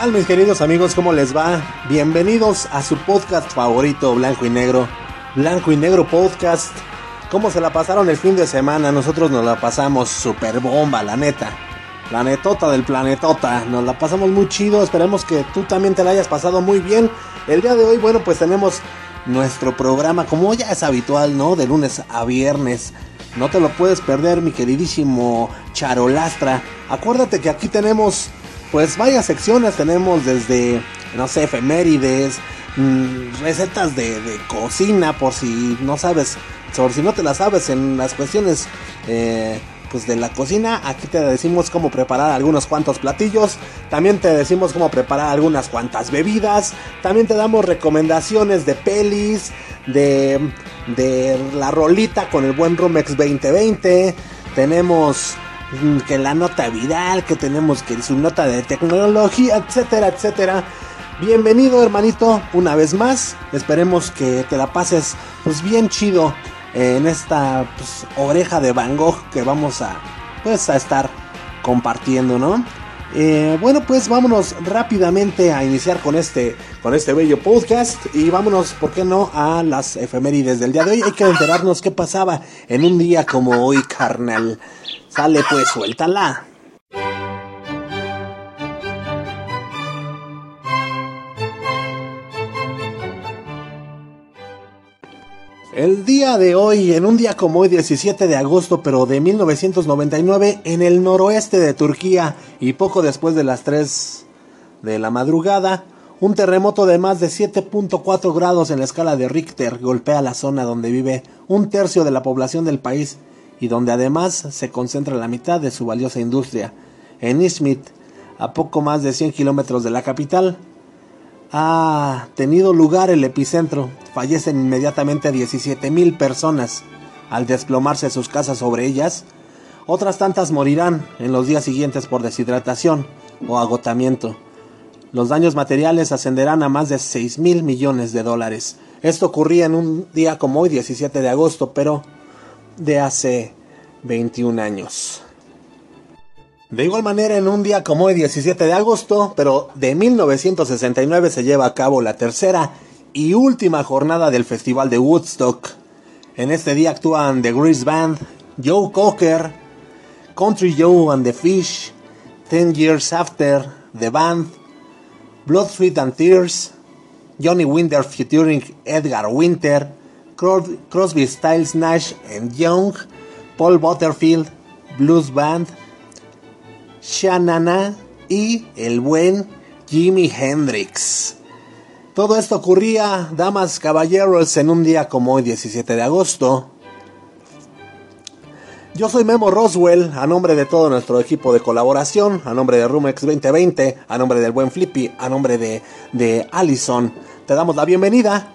¿Qué tal mis queridos amigos? ¿Cómo les va? Bienvenidos a su podcast favorito Blanco y Negro. Blanco y Negro Podcast. ¿Cómo se la pasaron el fin de semana? Nosotros nos la pasamos super bomba, la neta. Planetota del planetota. Nos la pasamos muy chido. Esperemos que tú también te la hayas pasado muy bien. El día de hoy, bueno, pues tenemos nuestro programa como ya es habitual, ¿no? De lunes a viernes. No te lo puedes perder, mi queridísimo Charolastra. Acuérdate que aquí tenemos pues varias secciones tenemos desde, no sé, efemérides, mm, recetas de, cocina, por si no sabes, por si no te las sabes en las cuestiones eh, pues de la cocina, aquí te decimos cómo preparar algunos cuantos platillos, también te decimos cómo preparar algunas cuantas bebidas, también te damos recomendaciones de pelis, de, de la rolita con el buen Rumex 2020, tenemos que la nota viral, que tenemos que su nota de tecnología, etcétera, etcétera. Bienvenido hermanito, una vez más. Esperemos que te la pases pues bien chido en esta pues, oreja de Van Gogh que vamos a pues a estar compartiendo, ¿no? Eh, bueno, pues vámonos rápidamente a iniciar con este, con este bello podcast y vámonos, ¿por qué no?, a las efemérides del día de hoy. Hay que enterarnos qué pasaba en un día como hoy, carnal. Sale pues, suéltala. El día de hoy, en un día como hoy, 17 de agosto, pero de 1999, en el noroeste de Turquía y poco después de las 3 de la madrugada, un terremoto de más de 7.4 grados en la escala de Richter golpea la zona donde vive un tercio de la población del país y donde además se concentra la mitad de su valiosa industria. En Izmit, a poco más de 100 kilómetros de la capital, ha tenido lugar el epicentro. Fallecen inmediatamente 17.000 personas al desplomarse sus casas sobre ellas. Otras tantas morirán en los días siguientes por deshidratación o agotamiento. Los daños materiales ascenderán a más de 6 mil millones de dólares. Esto ocurría en un día como hoy, 17 de agosto, pero de hace 21 años. De igual manera, en un día como el 17 de agosto, pero de 1969 se lleva a cabo la tercera y última jornada del Festival de Woodstock. En este día actúan The Grease Band, Joe Cocker, Country Joe and the Fish, Ten Years After, The Band, Blood, Sweat and Tears, Johnny Winter featuring Edgar Winter, Crosby, Styles, Nash Young, Paul Butterfield, Blues Band, Shanana y el buen Jimi Hendrix. Todo esto ocurría, damas, caballeros, en un día como hoy, 17 de agosto. Yo soy Memo Roswell, a nombre de todo nuestro equipo de colaboración, a nombre de Rumex 2020, a nombre del buen Flippy, a nombre de, de Allison, te damos la bienvenida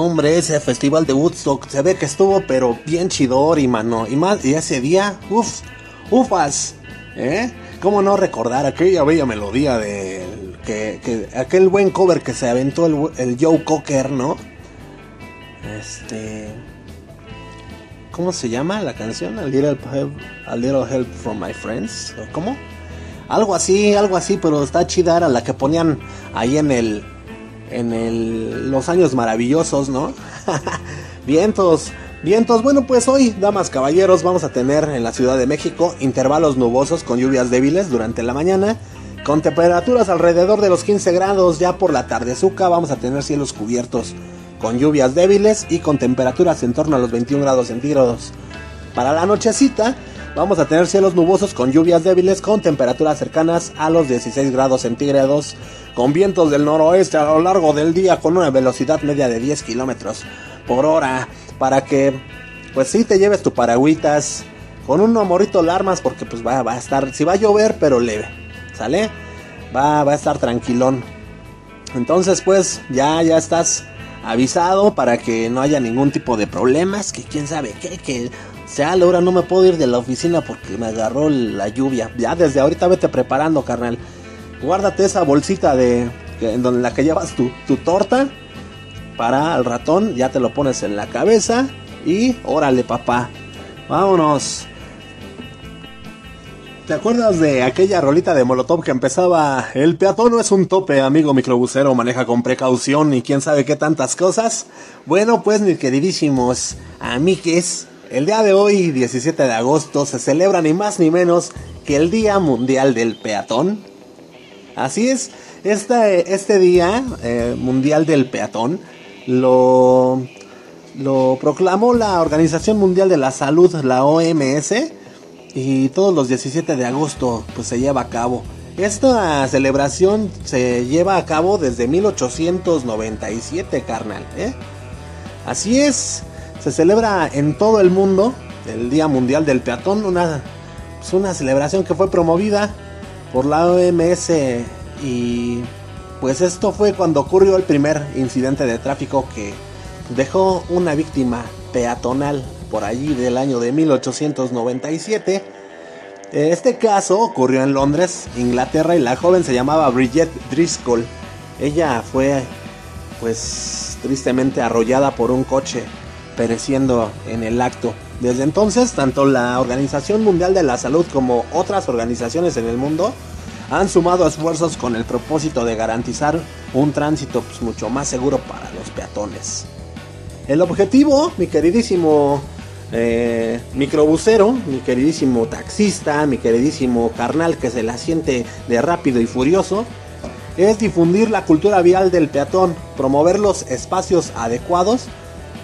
Hombre, ese festival de Woodstock se ve que estuvo pero bien chidor y mano. Y más, y ese día, uff, ufas, ¿eh? ¿Cómo no recordar aquella bella melodía de que, aquel buen cover que se aventó el, Joe Cocker, ¿no? Este. ¿Cómo se llama la canción? A little, help, a little help from my friends. ¿Cómo? Algo así, algo así, pero está chida. Era la que ponían ahí en el en los años maravillosos, ¿no? vientos, vientos. Bueno, pues hoy, damas, caballeros, vamos a tener en la Ciudad de México intervalos nubosos con lluvias débiles durante la mañana. Con temperaturas alrededor de los 15 grados ya por la tarde azúcar vamos a tener cielos cubiertos con lluvias débiles y con temperaturas en torno a los 21 grados centígrados. Para la nochecita Vamos a tener cielos nubosos con lluvias débiles con temperaturas cercanas a los 16 grados centígrados, con vientos del noroeste a lo largo del día con una velocidad media de 10 kilómetros por hora, para que pues sí te lleves tu paragüitas con un morrito alarmas porque pues va, va a estar, si va a llover pero leve, ¿sale? Va, va a estar tranquilón. Entonces pues ya, ya estás avisado para que no haya ningún tipo de problemas, que quién sabe qué, que sea la hora no me puedo ir de la oficina porque me agarró la lluvia. Ya desde ahorita vete preparando, carnal. Guárdate esa bolsita de en donde la que llevas tu, tu torta para el ratón, ya te lo pones en la cabeza y órale, papá. Vámonos. ¿Te acuerdas de aquella rolita de Molotov que empezaba El peatón no es un tope, amigo microbusero, maneja con precaución y quién sabe qué tantas cosas? Bueno, pues mis queridísimos amigues, el día de hoy, 17 de agosto, se celebra ni más ni menos que el Día Mundial del Peatón. Así es, este, este Día eh, Mundial del Peatón lo, lo proclamó la Organización Mundial de la Salud, la OMS, y todos los 17 de agosto pues se lleva a cabo. Esta celebración se lleva a cabo desde 1897, carnal. ¿eh? Así es, se celebra en todo el mundo el Día Mundial del Peatón, una, pues, una celebración que fue promovida por la OMS y pues esto fue cuando ocurrió el primer incidente de tráfico que dejó una víctima peatonal por allí del año de 1897. Este caso ocurrió en Londres, Inglaterra, y la joven se llamaba Bridget Driscoll. Ella fue, pues, tristemente arrollada por un coche pereciendo en el acto. Desde entonces, tanto la Organización Mundial de la Salud como otras organizaciones en el mundo han sumado esfuerzos con el propósito de garantizar un tránsito pues, mucho más seguro para los peatones. El objetivo, mi queridísimo eh, microbusero, mi queridísimo taxista, mi queridísimo carnal que se la siente de rápido y furioso, es difundir la cultura vial del peatón, promover los espacios adecuados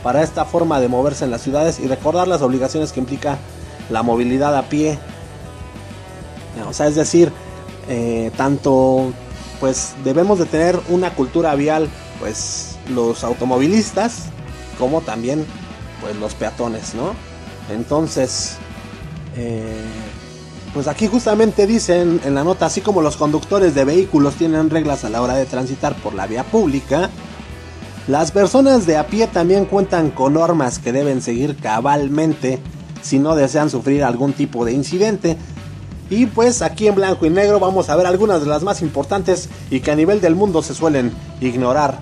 para esta forma de moverse en las ciudades y recordar las obligaciones que implica la movilidad a pie. O sea, es decir, eh, tanto pues debemos de tener una cultura vial, pues los automovilistas, como también pues los peatones, ¿no? Entonces, eh, pues aquí justamente dicen en la nota, así como los conductores de vehículos tienen reglas a la hora de transitar por la vía pública, las personas de a pie también cuentan con normas que deben seguir cabalmente si no desean sufrir algún tipo de incidente. Y pues aquí en blanco y negro vamos a ver algunas de las más importantes y que a nivel del mundo se suelen ignorar.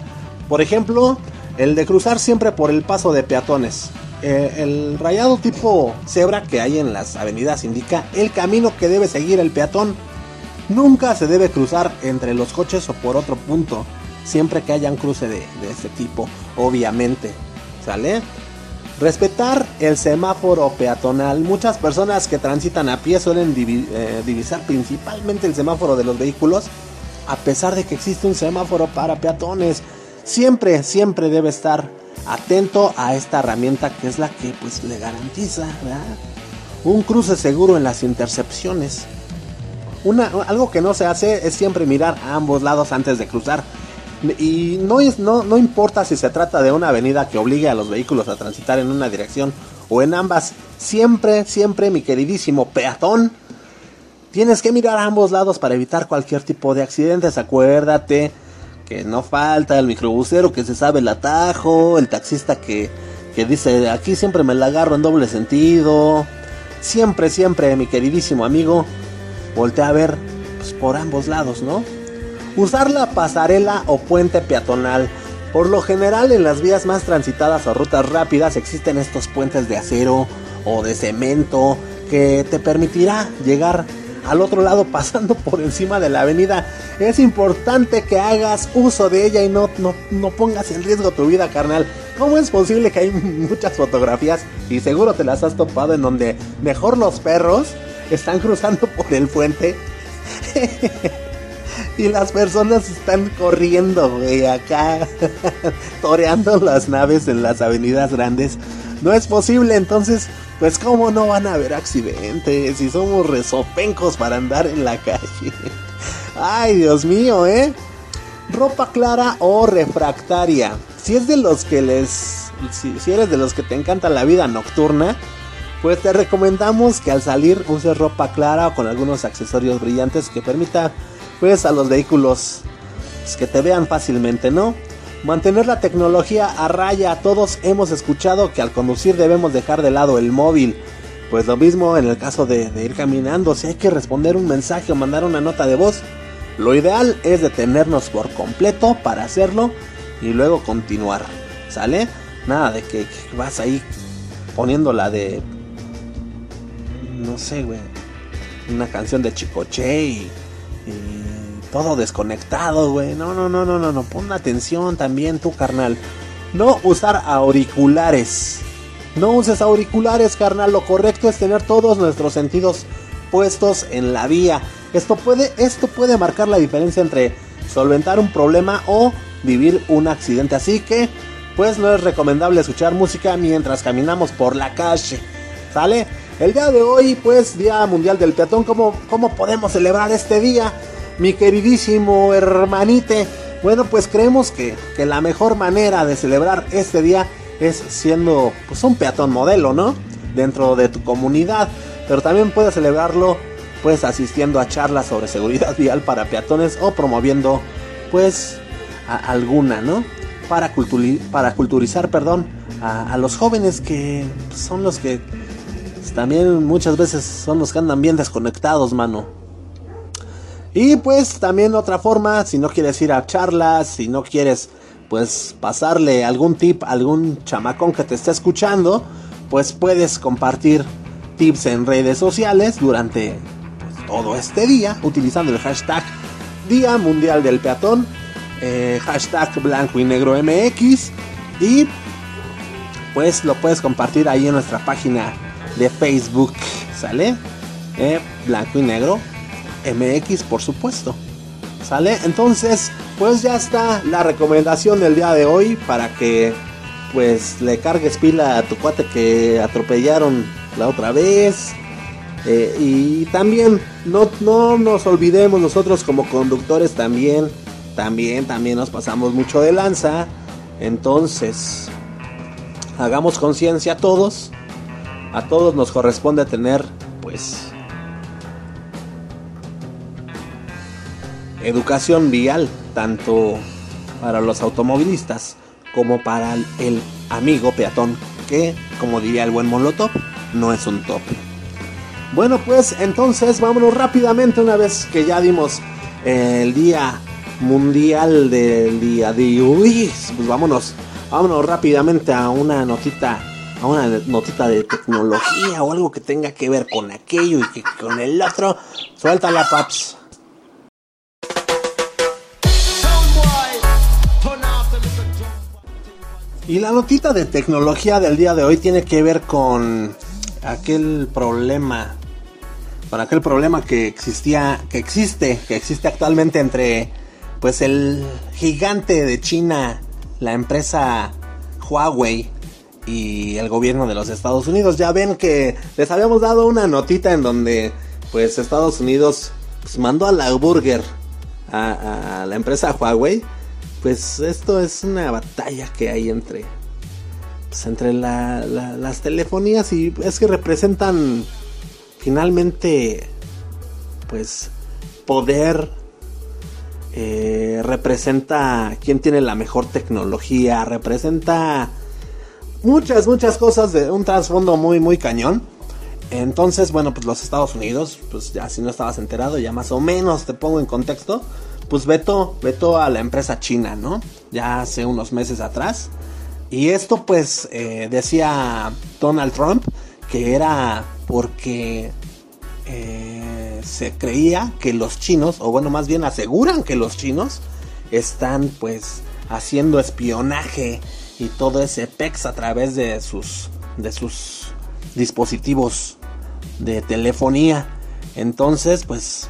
Por ejemplo, el de cruzar siempre por el paso de peatones. Eh, el rayado tipo cebra que hay en las avenidas indica el camino que debe seguir el peatón. Nunca se debe cruzar entre los coches o por otro punto siempre que haya un cruce de, este tipo, obviamente. ¿Sale? Respetar el semáforo peatonal. Muchas personas que transitan a pie suelen eh, divisar principalmente el semáforo de los vehículos, a pesar de que existe un semáforo para peatones. Siempre, siempre debe estar atento a esta herramienta que es la que pues le garantiza un cruce seguro en las intercepciones. Una, algo que no se hace es siempre mirar a ambos lados antes de cruzar. Y no, es, no, no importa si se trata de una avenida que obligue a los vehículos a transitar en una dirección o en ambas, siempre, siempre, mi queridísimo peatón, tienes que mirar a ambos lados para evitar cualquier tipo de accidentes. Acuérdate que no falta el microbusero que se sabe el atajo, el taxista que, que dice aquí siempre me la agarro en doble sentido. Siempre, siempre, mi queridísimo amigo, voltea a ver pues, por ambos lados, ¿no? Usar la pasarela o puente peatonal. Por lo general en las vías más transitadas o rutas rápidas existen estos puentes de acero o de cemento que te permitirá llegar al otro lado pasando por encima de la avenida. Es importante que hagas uso de ella y no, no, no, pongas en riesgo tu vida, carnal. ¿Cómo es posible que hay muchas fotografías y seguro te las has topado en donde mejor los perros están cruzando por el puente? Y las personas están corriendo, güey, acá, toreando las naves en las avenidas grandes. no es posible, entonces, pues cómo no van a haber accidentes si somos resopencos para andar en la calle. Ay, Dios mío, ¿eh? Ropa clara o refractaria. Si es de los que les... Si, si eres de los que te encanta la vida nocturna, pues te recomendamos que al salir uses ropa clara o con algunos accesorios brillantes que permita pues a los vehículos pues, que te vean fácilmente, ¿no? Mantener la tecnología a raya. Todos hemos escuchado que al conducir debemos dejar de lado el móvil. Pues lo mismo en el caso de, ir caminando. Si hay que responder un mensaje o mandar una nota de voz, lo ideal es detenernos por completo para hacerlo y luego continuar. ¿Sale? Nada de que, vas ahí poniéndola de no sé, güey, una canción de Chicoche y todo desconectado, güey. No, no, no, no, no, no, pon atención también tú, carnal. No usar auriculares. No uses auriculares, carnal. Lo correcto es tener todos nuestros sentidos puestos en la vía. Esto puede, esto puede marcar la diferencia entre solventar un problema o vivir un accidente. Así que, pues no es recomendable escuchar música mientras caminamos por la calle. ¿Sale? El día de hoy, pues, Día Mundial del Peatón, ¿cómo, cómo podemos celebrar este día? Mi queridísimo hermanite. Bueno, pues creemos que, que, la mejor manera de celebrar este día es siendo pues, un peatón modelo, ¿no? Dentro de tu comunidad. Pero también puedes celebrarlo pues asistiendo a charlas sobre seguridad vial para peatones o promoviendo pues a alguna, ¿no? Para, para culturizar, perdón, a, a los jóvenes que son los que también muchas veces son los que andan bien desconectados, mano. Y pues también otra forma, si no quieres ir a charlas, si no quieres pues pasarle algún tip a algún chamacón que te esté escuchando, pues puedes compartir tips en redes sociales durante pues, todo este día utilizando el hashtag Día Mundial del Peatón, eh, hashtag blanco y negro MX y pues lo puedes compartir ahí en nuestra página de Facebook, ¿sale? Eh, blanco y negro, MX por supuesto, ¿sale? Entonces, pues ya está la recomendación del día de hoy para que pues le cargues pila a tu cuate que atropellaron la otra vez. Eh, y también no, no nos olvidemos nosotros como conductores también, también, también nos pasamos mucho de lanza. Entonces, hagamos conciencia todos a todos nos corresponde tener, pues, educación vial, tanto para los automovilistas como para el amigo peatón, que, como diría el buen Molotov, no es un top. Bueno, pues entonces vámonos rápidamente una vez que ya dimos el día mundial del día de hoy. Pues vámonos, vámonos rápidamente a una notita a una notita de tecnología o algo que tenga que ver con aquello y que con el otro. Suéltala, paps. Y la notita de tecnología del día de hoy tiene que ver con aquel problema, con aquel problema que existía, que existe, que existe actualmente entre, pues el gigante de China, la empresa Huawei y el gobierno de los Estados Unidos. Ya ven que les habíamos dado una notita en donde pues Estados Unidos pues, mandó a la burger a, a, la empresa Huawei. Pues esto es una batalla que hay entre pues, entre la, la, las telefonías y es que representan finalmente pues poder eh, representa quién tiene la mejor tecnología representa muchas, muchas cosas de un trasfondo muy, muy cañón. Entonces, bueno, pues los Estados Unidos, pues ya si no estabas enterado, ya más o menos te pongo en contexto, pues vetó, vetó a la empresa china, ¿no? Ya hace unos meses atrás. Y esto pues eh, decía Donald Trump que era porque eh, se creía que los chinos, o bueno, más bien aseguran que los chinos están pues haciendo espionaje y todo ese PEX a través de sus, de sus dispositivos de telefonía. Entonces, pues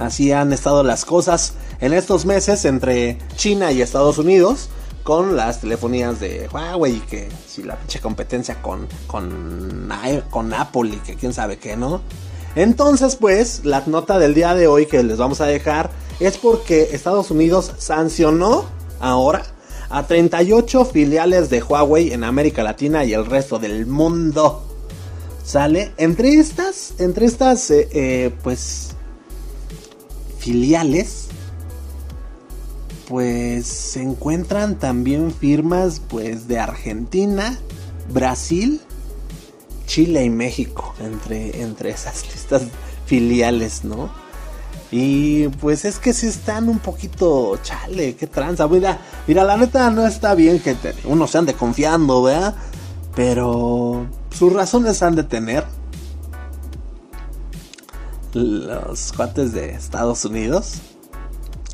así han estado las cosas en estos meses entre China y Estados Unidos. con las telefonías de Huawei que si la pinche competencia con, con, con Apple y que quién sabe qué, ¿no? Entonces, pues, la nota del día de hoy que les vamos a dejar es porque Estados Unidos sancionó ahora a 38 filiales de Huawei en América Latina y el resto del mundo. ¿Sale? Entre estas, entre estas, eh, eh, pues, filiales, pues se encuentran también firmas, pues, de Argentina, Brasil, Chile y México, entre, entre esas listas filiales, ¿no? Y pues es que si están un poquito chale, qué tranza. Mira, mira, la neta no está bien que uno se ande confiando, ¿verdad? Pero sus razones han de tener los cuates de Estados Unidos.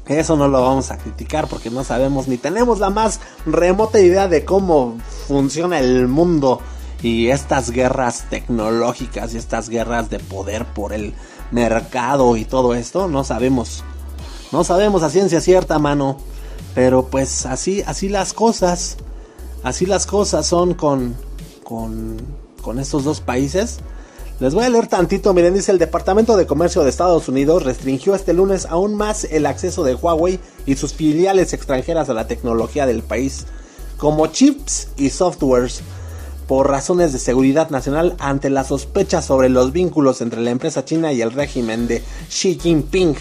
Eso no lo vamos a criticar porque no sabemos ni tenemos la más remota idea de cómo funciona el mundo y estas guerras tecnológicas y estas guerras de poder por el mercado y todo esto, no sabemos. No sabemos a ciencia cierta, mano. Pero pues así, así las cosas. Así las cosas son con, con, con estos dos países. Les voy a leer tantito, miren, dice el Departamento de Comercio de Estados Unidos restringió este lunes aún más el acceso de Huawei y sus filiales extranjeras a la tecnología del país, como chips y softwares por razones de seguridad nacional ante la sospecha sobre los vínculos entre la empresa china y el régimen de Xi Jinping.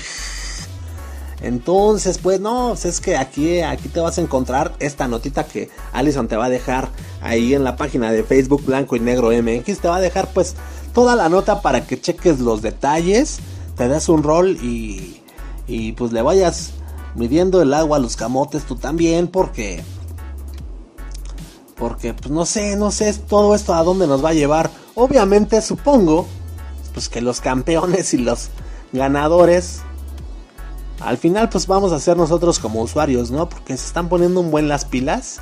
Entonces, pues no, pues, es que aquí, aquí te vas a encontrar esta notita que Alison te va a dejar ahí en la página de Facebook Blanco y Negro MX. Te va a dejar pues toda la nota para que cheques los detalles, te des un rol y, y pues le vayas midiendo el agua a los camotes tú también porque porque, pues no sé, no sé todo esto a dónde nos va a llevar. Obviamente supongo, pues que los campeones y los ganadores, al final pues vamos a ser nosotros como usuarios, ¿no? Porque se están poniendo un buen las pilas.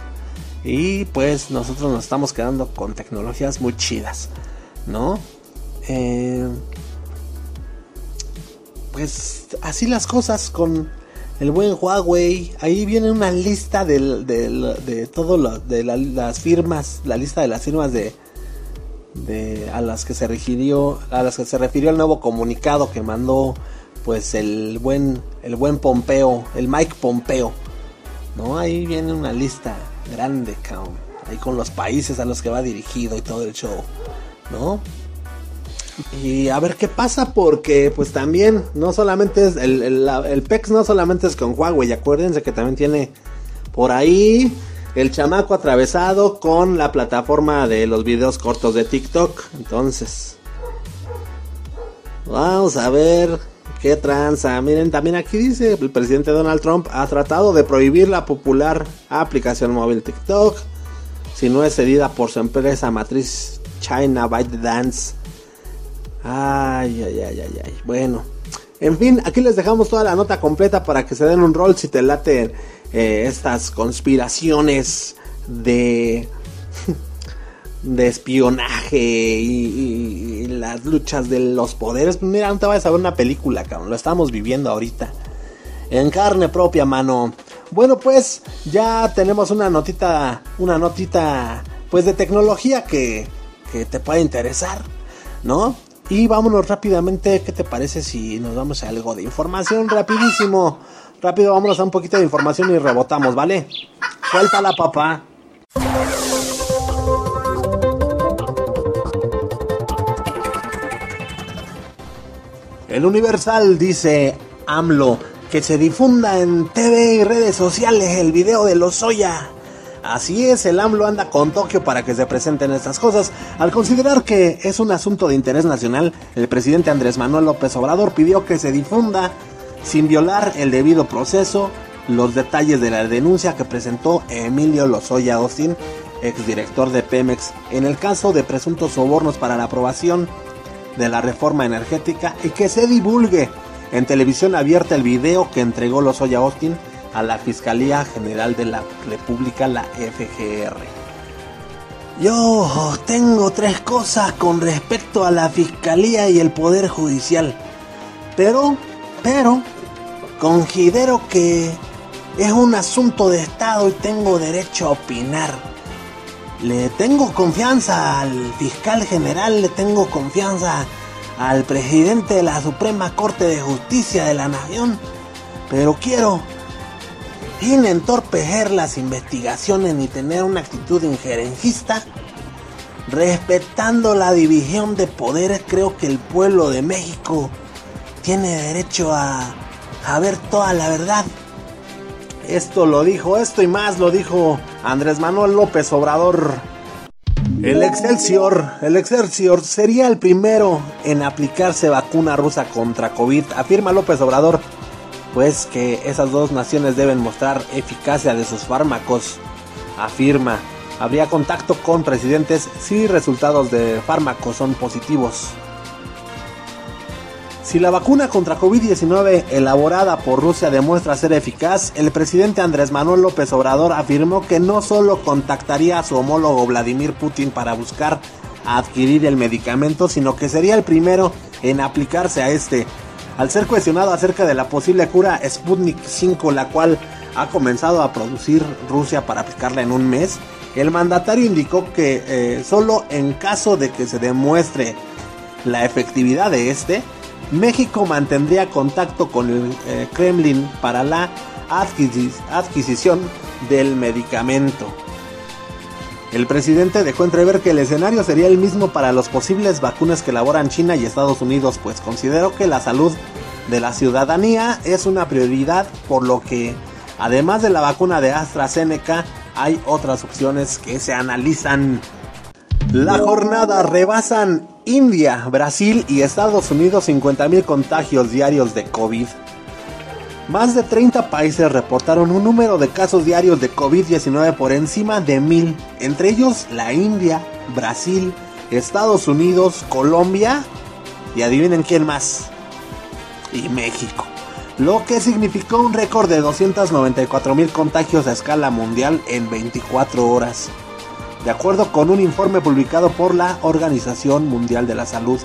Y pues nosotros nos estamos quedando con tecnologías muy chidas, ¿no? Eh, pues así las cosas con el buen Huawei. Ahí viene una lista de, todo las firmas, la lista de las firmas de, a las que se refirió, a las que se refirió el nuevo comunicado que mandó pues el buen el buen Pompeo, el Mike Pompeo. ¿No? Ahí viene una lista grande. Ahí con los países a los que va dirigido y todo el show, ¿no? Y a ver qué pasa, porque pues también no solamente es el, el, PEX, no solamente es con Huawei, acuérdense que también tiene por ahí el chamaco atravesado con la plataforma de los videos cortos de TikTok. Entonces, vamos a ver qué tranza. Miren, también aquí dice, el presidente Donald Trump ha tratado de prohibir la popular aplicación móvil TikTok si no es cedida por su empresa matriz China ByteDance Ay, ay, ay, ay, ay. Bueno. En fin, aquí les dejamos toda la nota completa para que se den un rol si te laten eh, estas conspiraciones de, de espionaje y, las luchas de los poderes. Mira, no te vayas a ver una película, cabrón. Lo estamos viviendo ahorita. En carne propia, mano. Bueno, pues ya tenemos una notita, una notita, pues de tecnología que, que te puede interesar, ¿no? Y vámonos rápidamente, ¿qué te parece si nos damos algo de información rapidísimo? Rápido, vámonos a un poquito de información y rebotamos, ¿vale? Suéltala, papá. El Universal dice AMLO que se difunda en TV y redes sociales el video de los Soya. Así es, el AMLO anda con Tokio para que se presenten estas cosas. Al considerar que es un asunto de interés nacional, el presidente Andrés Manuel López Obrador pidió que se difunda, sin violar el debido proceso, los detalles de la denuncia que presentó Emilio Lozoya Austin, exdirector de Pemex, en el caso de presuntos sobornos para la aprobación de la reforma energética y que se divulgue en televisión abierta el video que entregó Lozoya Austin a la Fiscalía General de la República, la FGR. Yo tengo tres cosas con respecto a la Fiscalía y el Poder Judicial. Pero, pero, considero que Es un asunto de Estado y tengo derecho a opinar. Le tengo confianza al fiscal general, le tengo confianza al presidente de la Suprema Corte de Justicia de la Nación, pero quiero sin entorpecer las investigaciones ni tener una actitud injerencista, respetando la división de poderes, creo que el pueblo de México tiene derecho a saber toda la verdad. Esto lo dijo, esto y más lo dijo Andrés Manuel López Obrador. El Excelsior, el Excelsior sería el primero en aplicarse vacuna rusa contra COVID, afirma López Obrador, pues que esas dos naciones deben mostrar eficacia de sus fármacos, afirma. Habría contacto con presidentes si resultados de fármacos son positivos. Si la vacuna contra COVID-19 elaborada por Rusia demuestra ser eficaz, el presidente Andrés Manuel López Obrador afirmó que no solo contactaría a su homólogo Vladimir Putin para buscar adquirir el medicamento, sino que sería el primero en aplicarse a este. Al ser cuestionado acerca de la posible cura Sputnik 5, la cual ha comenzado a producir Rusia para aplicarla en un mes, el mandatario indicó que eh, solo en caso de que se demuestre la efectividad de este, México mantendría contacto con el eh, Kremlin para la adquisición del medicamento. El presidente dejó entrever que el escenario sería el mismo para los posibles vacunas que elaboran China y Estados Unidos, pues consideró que la salud de la ciudadanía es una prioridad, por lo que además de la vacuna de AstraZeneca hay otras opciones que se analizan. La jornada rebasan India, Brasil y Estados Unidos 50.000 contagios diarios de COVID. Más de 30 países reportaron un número de casos diarios de COVID-19 por encima de 1000, entre ellos la India, Brasil, Estados Unidos, Colombia y adivinen quién más, y México. Lo que significó un récord de 294.000 contagios a escala mundial en 24 horas de acuerdo con un informe publicado por la Organización Mundial de la Salud.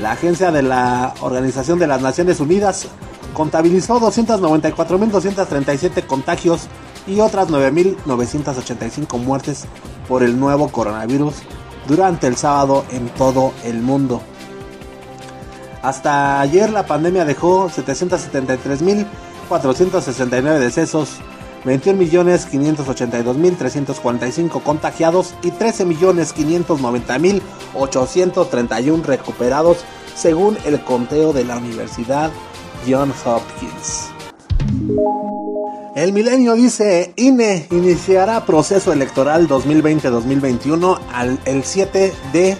La agencia de la Organización de las Naciones Unidas contabilizó 294.237 contagios y otras 9.985 muertes por el nuevo coronavirus durante el sábado en todo el mundo. Hasta ayer la pandemia dejó 773.469 decesos 21.582.345 contagiados y 13.590.831 recuperados según el conteo de la Universidad John Hopkins. El milenio dice, INE iniciará proceso electoral 2020-2021 el 7 de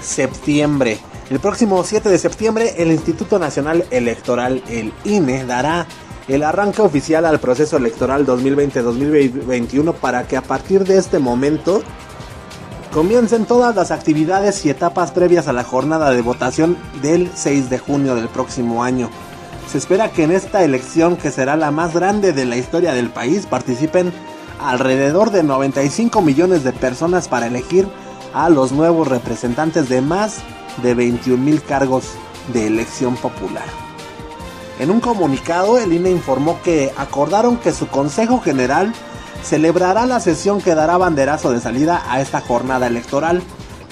septiembre. El próximo 7 de septiembre el Instituto Nacional Electoral, el INE, dará el arranque oficial al proceso electoral 2020-2021 para que a partir de este momento comiencen todas las actividades y etapas previas a la jornada de votación del 6 de junio del próximo año. Se espera que en esta elección, que será la más grande de la historia del país, participen alrededor de 95 millones de personas para elegir a los nuevos representantes de más de 21 mil cargos de elección popular. En un comunicado, el INE informó que acordaron que su Consejo General celebrará la sesión que dará banderazo de salida a esta jornada electoral,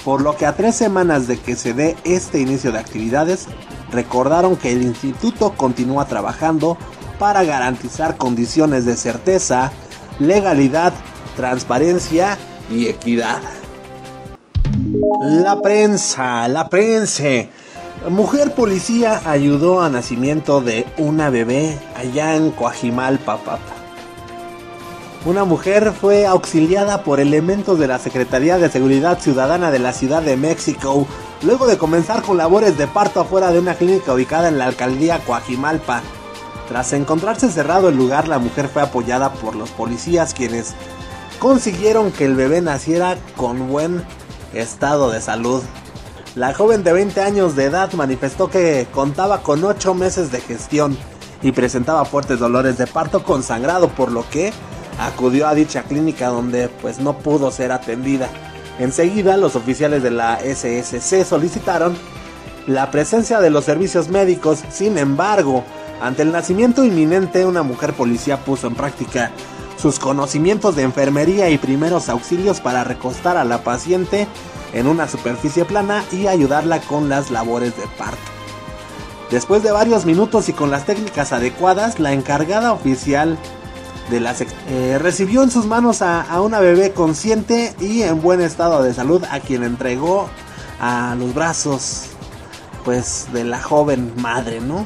por lo que a tres semanas de que se dé este inicio de actividades, recordaron que el instituto continúa trabajando para garantizar condiciones de certeza, legalidad, transparencia y equidad. La prensa, la prensa. Mujer policía ayudó a nacimiento de una bebé allá en Coajimalpa, papá. Una mujer fue auxiliada por elementos de la Secretaría de Seguridad Ciudadana de la Ciudad de México luego de comenzar con labores de parto afuera de una clínica ubicada en la alcaldía Coajimalpa. Tras encontrarse cerrado el lugar, la mujer fue apoyada por los policías quienes consiguieron que el bebé naciera con buen estado de salud. La joven de 20 años de edad manifestó que contaba con 8 meses de gestión y presentaba fuertes dolores de parto con sangrado, por lo que acudió a dicha clínica donde pues no pudo ser atendida. Enseguida los oficiales de la SSC solicitaron la presencia de los servicios médicos, sin embargo, Ante el nacimiento inminente, una mujer policía puso en práctica sus conocimientos de enfermería y primeros auxilios para recostar a la paciente en una superficie plana y ayudarla con las labores de parto. Después de varios minutos y con las técnicas adecuadas, la encargada oficial de la eh, recibió en sus manos a, a, una bebé consciente y en buen estado de salud a quien entregó a los brazos pues de la joven madre, ¿no?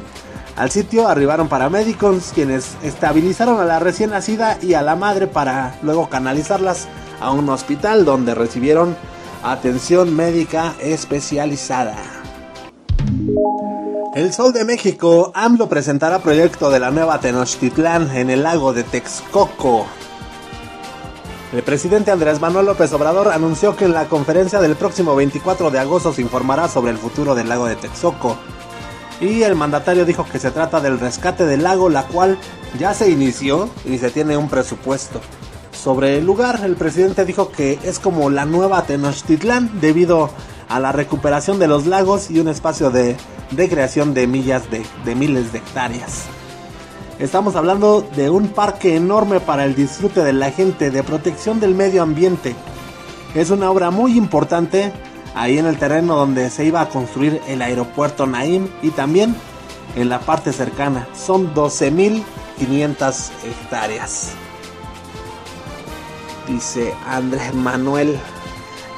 Al sitio arribaron paramédicos quienes estabilizaron a la recién nacida y a la madre para luego canalizarlas a un hospital donde recibieron atención médica especializada. El Sol de México, AMLO presentará proyecto de la nueva Tenochtitlán en el lago de Texcoco. El presidente Andrés Manuel López Obrador anunció que en la conferencia del próximo 24 de agosto se informará sobre el futuro del lago de Texcoco. Y el mandatario dijo que se trata del rescate del lago, la cual ya se inició y se tiene un presupuesto. Sobre el lugar, el presidente dijo que es como la nueva Tenochtitlán debido a la recuperación de los lagos y un espacio de de creación de millas de, miles de hectáreas. Estamos hablando de un parque enorme para el disfrute de la gente, de protección del medio ambiente. Es una obra muy importante ahí en el terreno donde se iba a construir el aeropuerto Naim y también en la parte cercana. Son 12.500 hectáreas. Dice Andrés Manuel.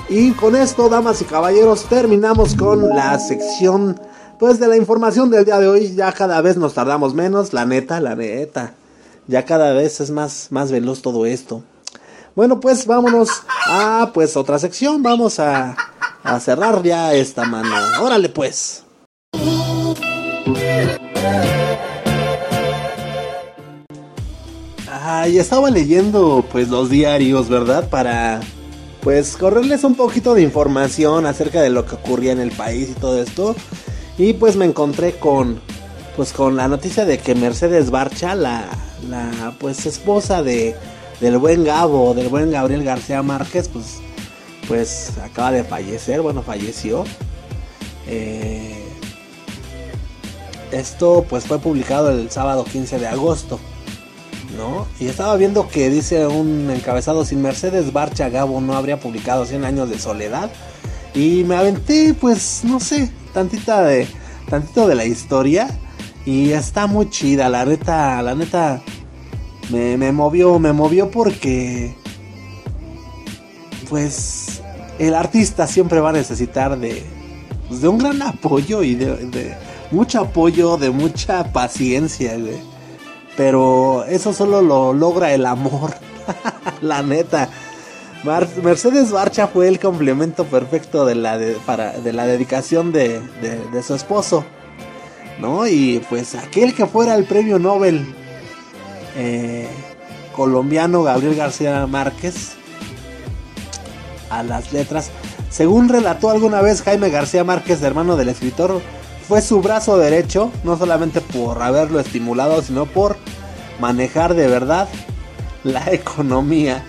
Y con esto, damas y caballeros, terminamos con la sección pues de la información del día de hoy ya cada vez nos tardamos menos, la neta, la neta. Ya cada vez es más, más veloz todo esto. Bueno, pues vámonos a pues otra sección. Vamos a, a cerrar ya esta mano. Órale pues. Ay, estaba leyendo pues los diarios, ¿verdad? Para pues correrles un poquito de información acerca de lo que ocurría en el país y todo esto. Y pues me encontré con pues con la noticia de que Mercedes Barcha, la, la pues esposa de del buen Gabo, del buen Gabriel García Márquez, pues pues acaba de fallecer, bueno, falleció. Eh, esto pues fue publicado el sábado 15 de agosto, ¿no? Y estaba viendo que dice un encabezado, sin Mercedes Barcha Gabo no habría publicado 100 años de soledad. Y me aventé, pues, no sé, tantita de, tantito de la historia. Y está muy chida, la neta, la neta me, me movió, me movió porque pues el artista siempre va a necesitar de, pues, de un gran apoyo y de, mucho apoyo, de mucha paciencia, Pero eso solo lo logra el amor, la neta. Mercedes Barcha fue el complemento perfecto de la, para, de la dedicación de, su esposo. ¿No? Y pues aquel que fuera el premio Nobel eh, colombiano Gabriel García Márquez a las letras, según relató alguna vez Jaime García Márquez, hermano del escritor, fue su brazo derecho, no solamente por haberlo estimulado, sino por manejar de verdad la economía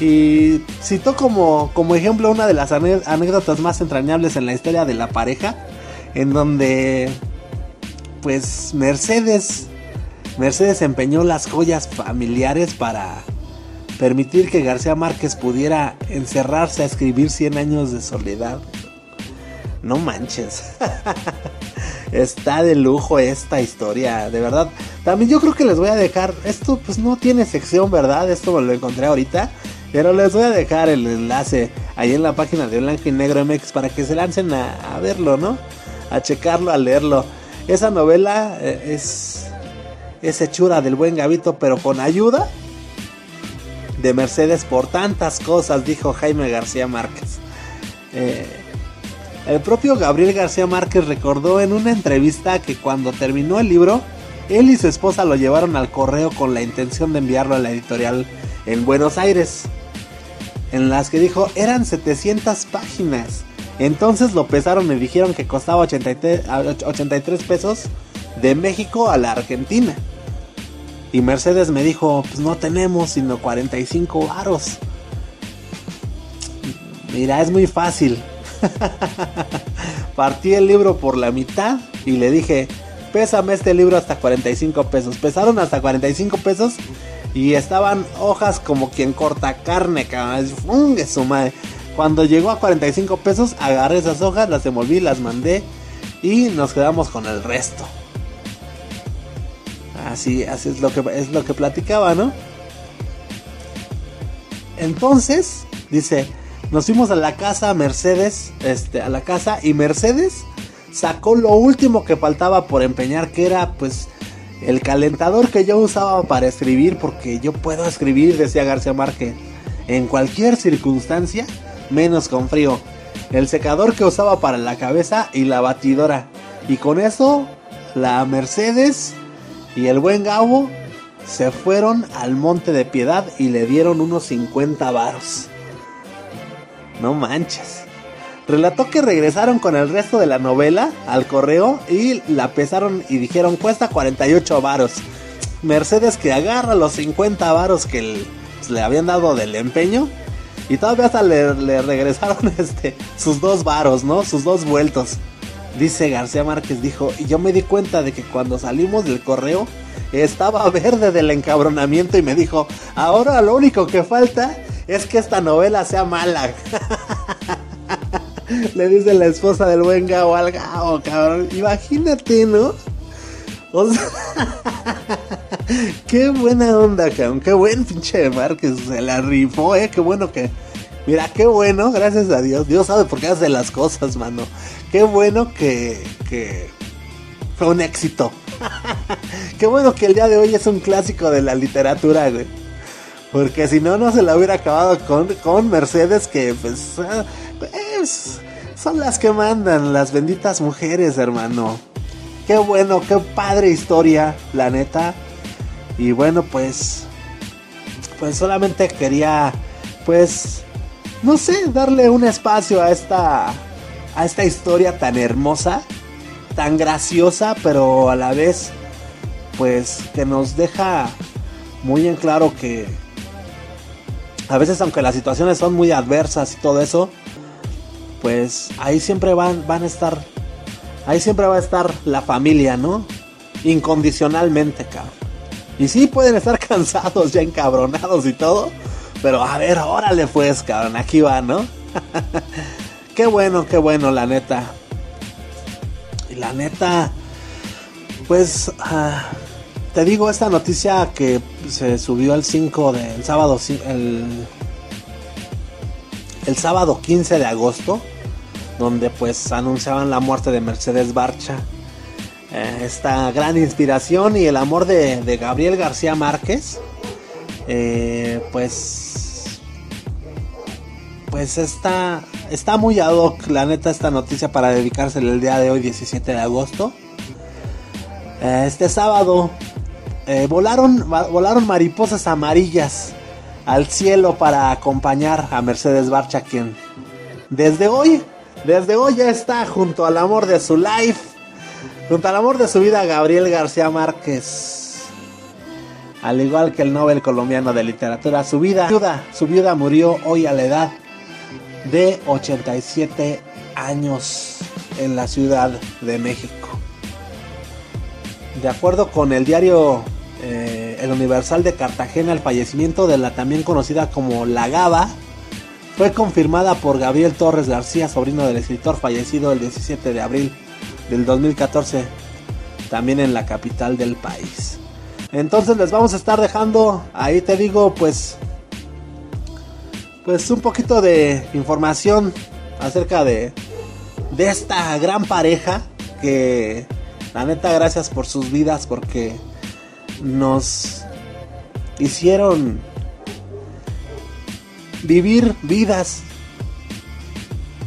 y citó como, como ejemplo una de las anécdotas más entrañables en la historia de la pareja, en donde pues Mercedes Mercedes empeñó las joyas familiares para permitir que García Márquez pudiera encerrarse a escribir 100 años de soledad. No manches. Está de lujo esta historia, de verdad. También yo creo que les voy a dejar, esto pues no tiene sección, ¿verdad? Esto me lo encontré ahorita. Pero les voy a dejar el enlace ahí en la página de Blanco y Negro MX para que se lancen a, verlo, ¿no? A checarlo, a leerlo. Esa novela eh, es, es hechura del buen Gavito, pero con ayuda de Mercedes por tantas cosas, dijo Jaime García Márquez. Eh, el propio Gabriel García Márquez recordó en una entrevista que cuando terminó el libro, él y su esposa lo llevaron al correo con la intención de enviarlo a la editorial en Buenos Aires en las que dijo eran 700 páginas. Entonces lo pesaron y dijeron que costaba 83, 83 pesos de México a la Argentina. Y Mercedes me dijo, pues no tenemos sino 45 aros. Mira, es muy fácil. Partí el libro por la mitad y le dije, pésame este libro hasta 45 pesos. Pesaron hasta 45 pesos y estaban hojas como quien corta carne. Cuando llegó a 45 pesos, agarré esas hojas, las devolví, las mandé y nos quedamos con el resto. Así, así es lo que es lo que platicaba, ¿no? Entonces, dice, nos fuimos a la casa Mercedes, este, a la casa y Mercedes sacó lo último que faltaba por empeñar, que era pues el calentador que yo usaba para escribir, porque yo puedo escribir, decía García Márquez, en cualquier circunstancia, menos con frío. El secador que usaba para la cabeza y la batidora. Y con eso, la Mercedes y el buen Gabo se fueron al Monte de Piedad y le dieron unos 50 varos. No manches. Relató que regresaron con el resto de la novela al correo y la pesaron y dijeron cuesta 48 varos. Mercedes que agarra los 50 varos que le habían dado del empeño y todavía hasta le, le regresaron este, sus dos varos, ¿no? Sus dos vueltos. Dice García Márquez, dijo, y yo me di cuenta de que cuando salimos del correo estaba verde del encabronamiento y me dijo, ahora lo único que falta es que esta novela sea mala. Le dice la esposa del buen Gao al Gao, cabrón. Imagínate, ¿no? O sea, qué buena onda, cabrón. Qué buen pinche Márquez. Se la rifó, eh. Qué bueno que. Mira, qué bueno, gracias a Dios. Dios sabe por qué hace las cosas, mano. Qué bueno que, que fue un éxito. qué bueno que el día de hoy es un clásico de la literatura, güey. Porque si no, no se la hubiera acabado con, con Mercedes, que pues, pues, son las que mandan, las benditas mujeres, hermano. Qué bueno, qué padre historia, la neta. Y bueno, pues, pues solamente quería, pues, no sé, darle un espacio a esta, a esta historia tan hermosa, tan graciosa, pero a la vez, pues, que nos deja muy en claro que a veces aunque las situaciones son muy adversas y todo eso, pues ahí siempre van, van a estar, ahí siempre va a estar la familia, ¿no? Incondicionalmente, cabrón. Y sí pueden estar cansados, ya encabronados y todo, pero a ver, órale pues, cabrón, aquí va, ¿no? qué bueno, qué bueno, la neta. Y la neta, pues... ah, te digo esta noticia que se subió el 5 del sábado, el, el sábado 15 de agosto, donde pues anunciaban la muerte de Mercedes Barcha. Eh, esta gran inspiración y el amor de, de Gabriel García Márquez, eh, pues, pues está, está muy ad hoc, la neta, esta noticia para dedicársela el día de hoy, 17 de agosto. Eh, este sábado eh, volaron, volaron mariposas amarillas al cielo para acompañar a Mercedes Barcha, quien desde hoy, desde hoy ya está junto al amor de su life, junto al amor de su vida, Gabriel García Márquez. Al igual que el Nobel colombiano de literatura, su vida, su viuda murió hoy a la edad de 87 años en la Ciudad de México. De acuerdo con el diario El Universal de Cartagena, el fallecimiento de la también conocida como La Gaba fue confirmada por Gabriel Torres García, sobrino del escritor fallecido el 17 de abril del 2014, también en la capital del país. Entonces les vamos a estar dejando, ahí te digo, pues, pues un poquito de información acerca de, de esta gran pareja que la neta, gracias por sus vidas porque nos hicieron vivir vidas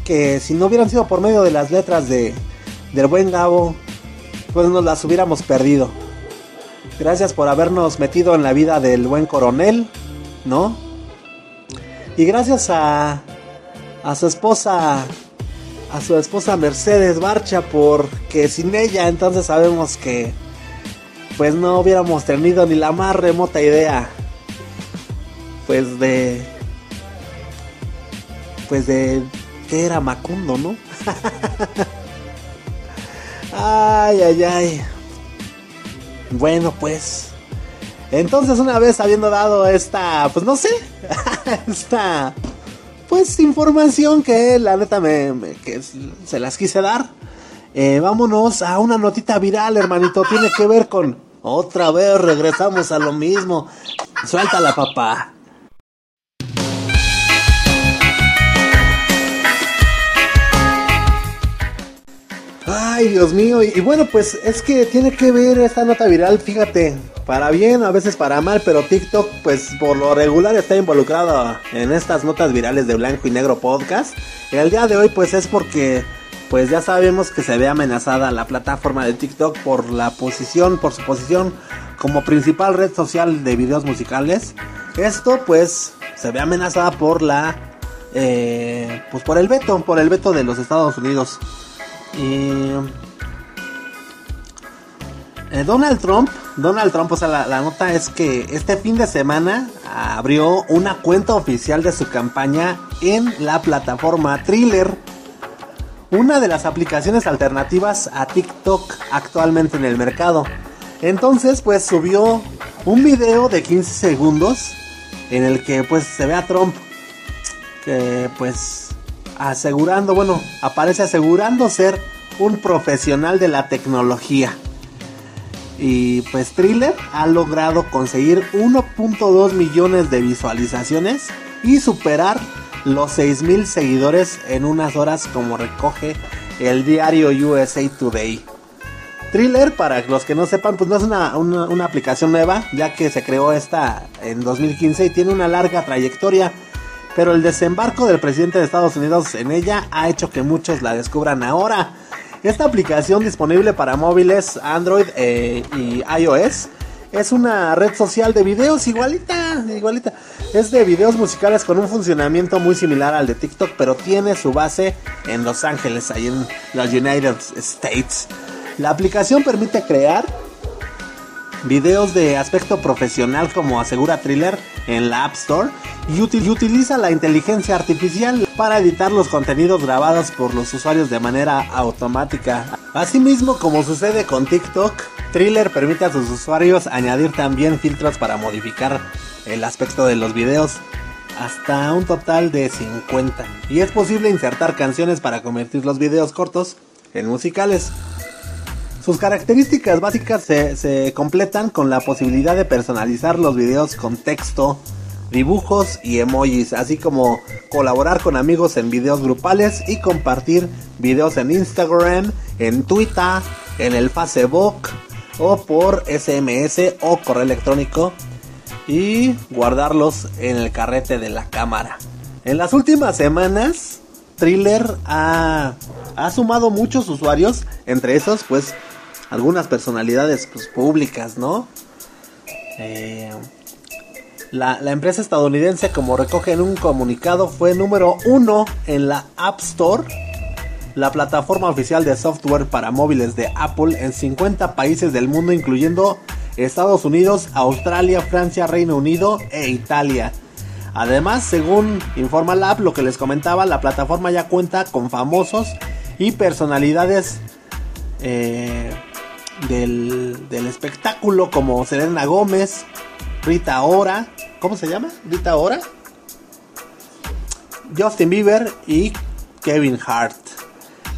que si no hubieran sido por medio de las letras de del buen Gabo, pues nos las hubiéramos perdido. Gracias por habernos metido en la vida del buen coronel, ¿no? Y gracias a a su esposa a su esposa Mercedes Barcha porque sin ella entonces sabemos que pues no hubiéramos tenido ni la más remota idea pues de pues de que era Macundo, ¿no? ay, ay, ay. Bueno, pues. Entonces, una vez habiendo dado esta, pues no sé, esta, pues información que la neta me, que se las quise dar. Eh, vámonos a una notita viral, hermanito. Tiene que ver con otra vez regresamos a lo mismo. Suéltala, papá. Ay, Dios mío. Y, bueno, pues es que tiene que ver esta nota viral, fíjate, para bien, a veces para mal, pero TikTok, pues por lo regular está involucrado en estas notas virales de Blanco y Negro Podcast. Y el día de hoy, pues es porque, pues ya sabemos que se ve amenazada la plataforma de TikTok por la posición, por su posición como principal red social de videos musicales. Esto, pues, se ve amenazada por la, eh, pues por el veto, por el veto de los Estados Unidos. Eh, Donald Trump, Donald Trump, o sea, la, nota es que este fin de semana abrió una cuenta oficial de su campaña en la plataforma Thriller, una de las aplicaciones alternativas a TikTok actualmente en el mercado. Entonces, pues subió un video de 15 segundos en el que pues se ve a Trump que pues asegurando, bueno, aparece asegurando ser un profesional de la tecnología. Y pues Thriller ha logrado conseguir 1.2 millones de visualizaciones y superar los 6.000 seguidores en unas horas como recoge el diario USA Today. Thriller, para los que no sepan, pues no es una, una aplicación nueva, ya que se creó esta en 2015 y tiene una larga trayectoria pero el desembarco del presidente de Estados Unidos en ella ha hecho que muchos la descubran ahora. Esta aplicación disponible para móviles Android eh, y iOS es una red social de videos igualita, igualita. Es de videos musicales con un funcionamiento muy similar al de TikTok, pero tiene su base en Los Ángeles, ahí en los United States. La aplicación permite crear videos de aspecto profesional como asegura Thriller en la App Store y, utiliza la inteligencia artificial para editar los contenidos grabados por los usuarios de manera automática. Asimismo, como sucede con TikTok, Thriller permite a sus usuarios añadir también filtros para modificar el aspecto de los videos hasta un total de 50 y es posible insertar canciones para convertir los videos cortos en musicales. Sus características básicas se, completan con la posibilidad de personalizar los videos con texto, dibujos y emojis, así como colaborar con amigos en videos grupales y compartir videos en Instagram, en Twitter, en el Facebook o por SMS o correo electrónico y guardarlos en el carrete de la cámara. En las últimas semanas, Thriller ha, ha sumado muchos usuarios, entre esos pues algunas personalidades pues, públicas, ¿no? Eh, la, empresa estadounidense, como recoge en un comunicado, fue número uno en la App Store, la plataforma oficial de software para móviles de Apple en 50 países del mundo, incluyendo Estados Unidos, Australia, Francia, Reino Unido e Italia. Además, según informa la app, lo que les comentaba, la plataforma ya cuenta con famosos y personalidades eh, del, espectáculo como Selena Gómez, Rita Ora, ¿cómo se llama? Rita Ora, Justin Bieber y Kevin Hart.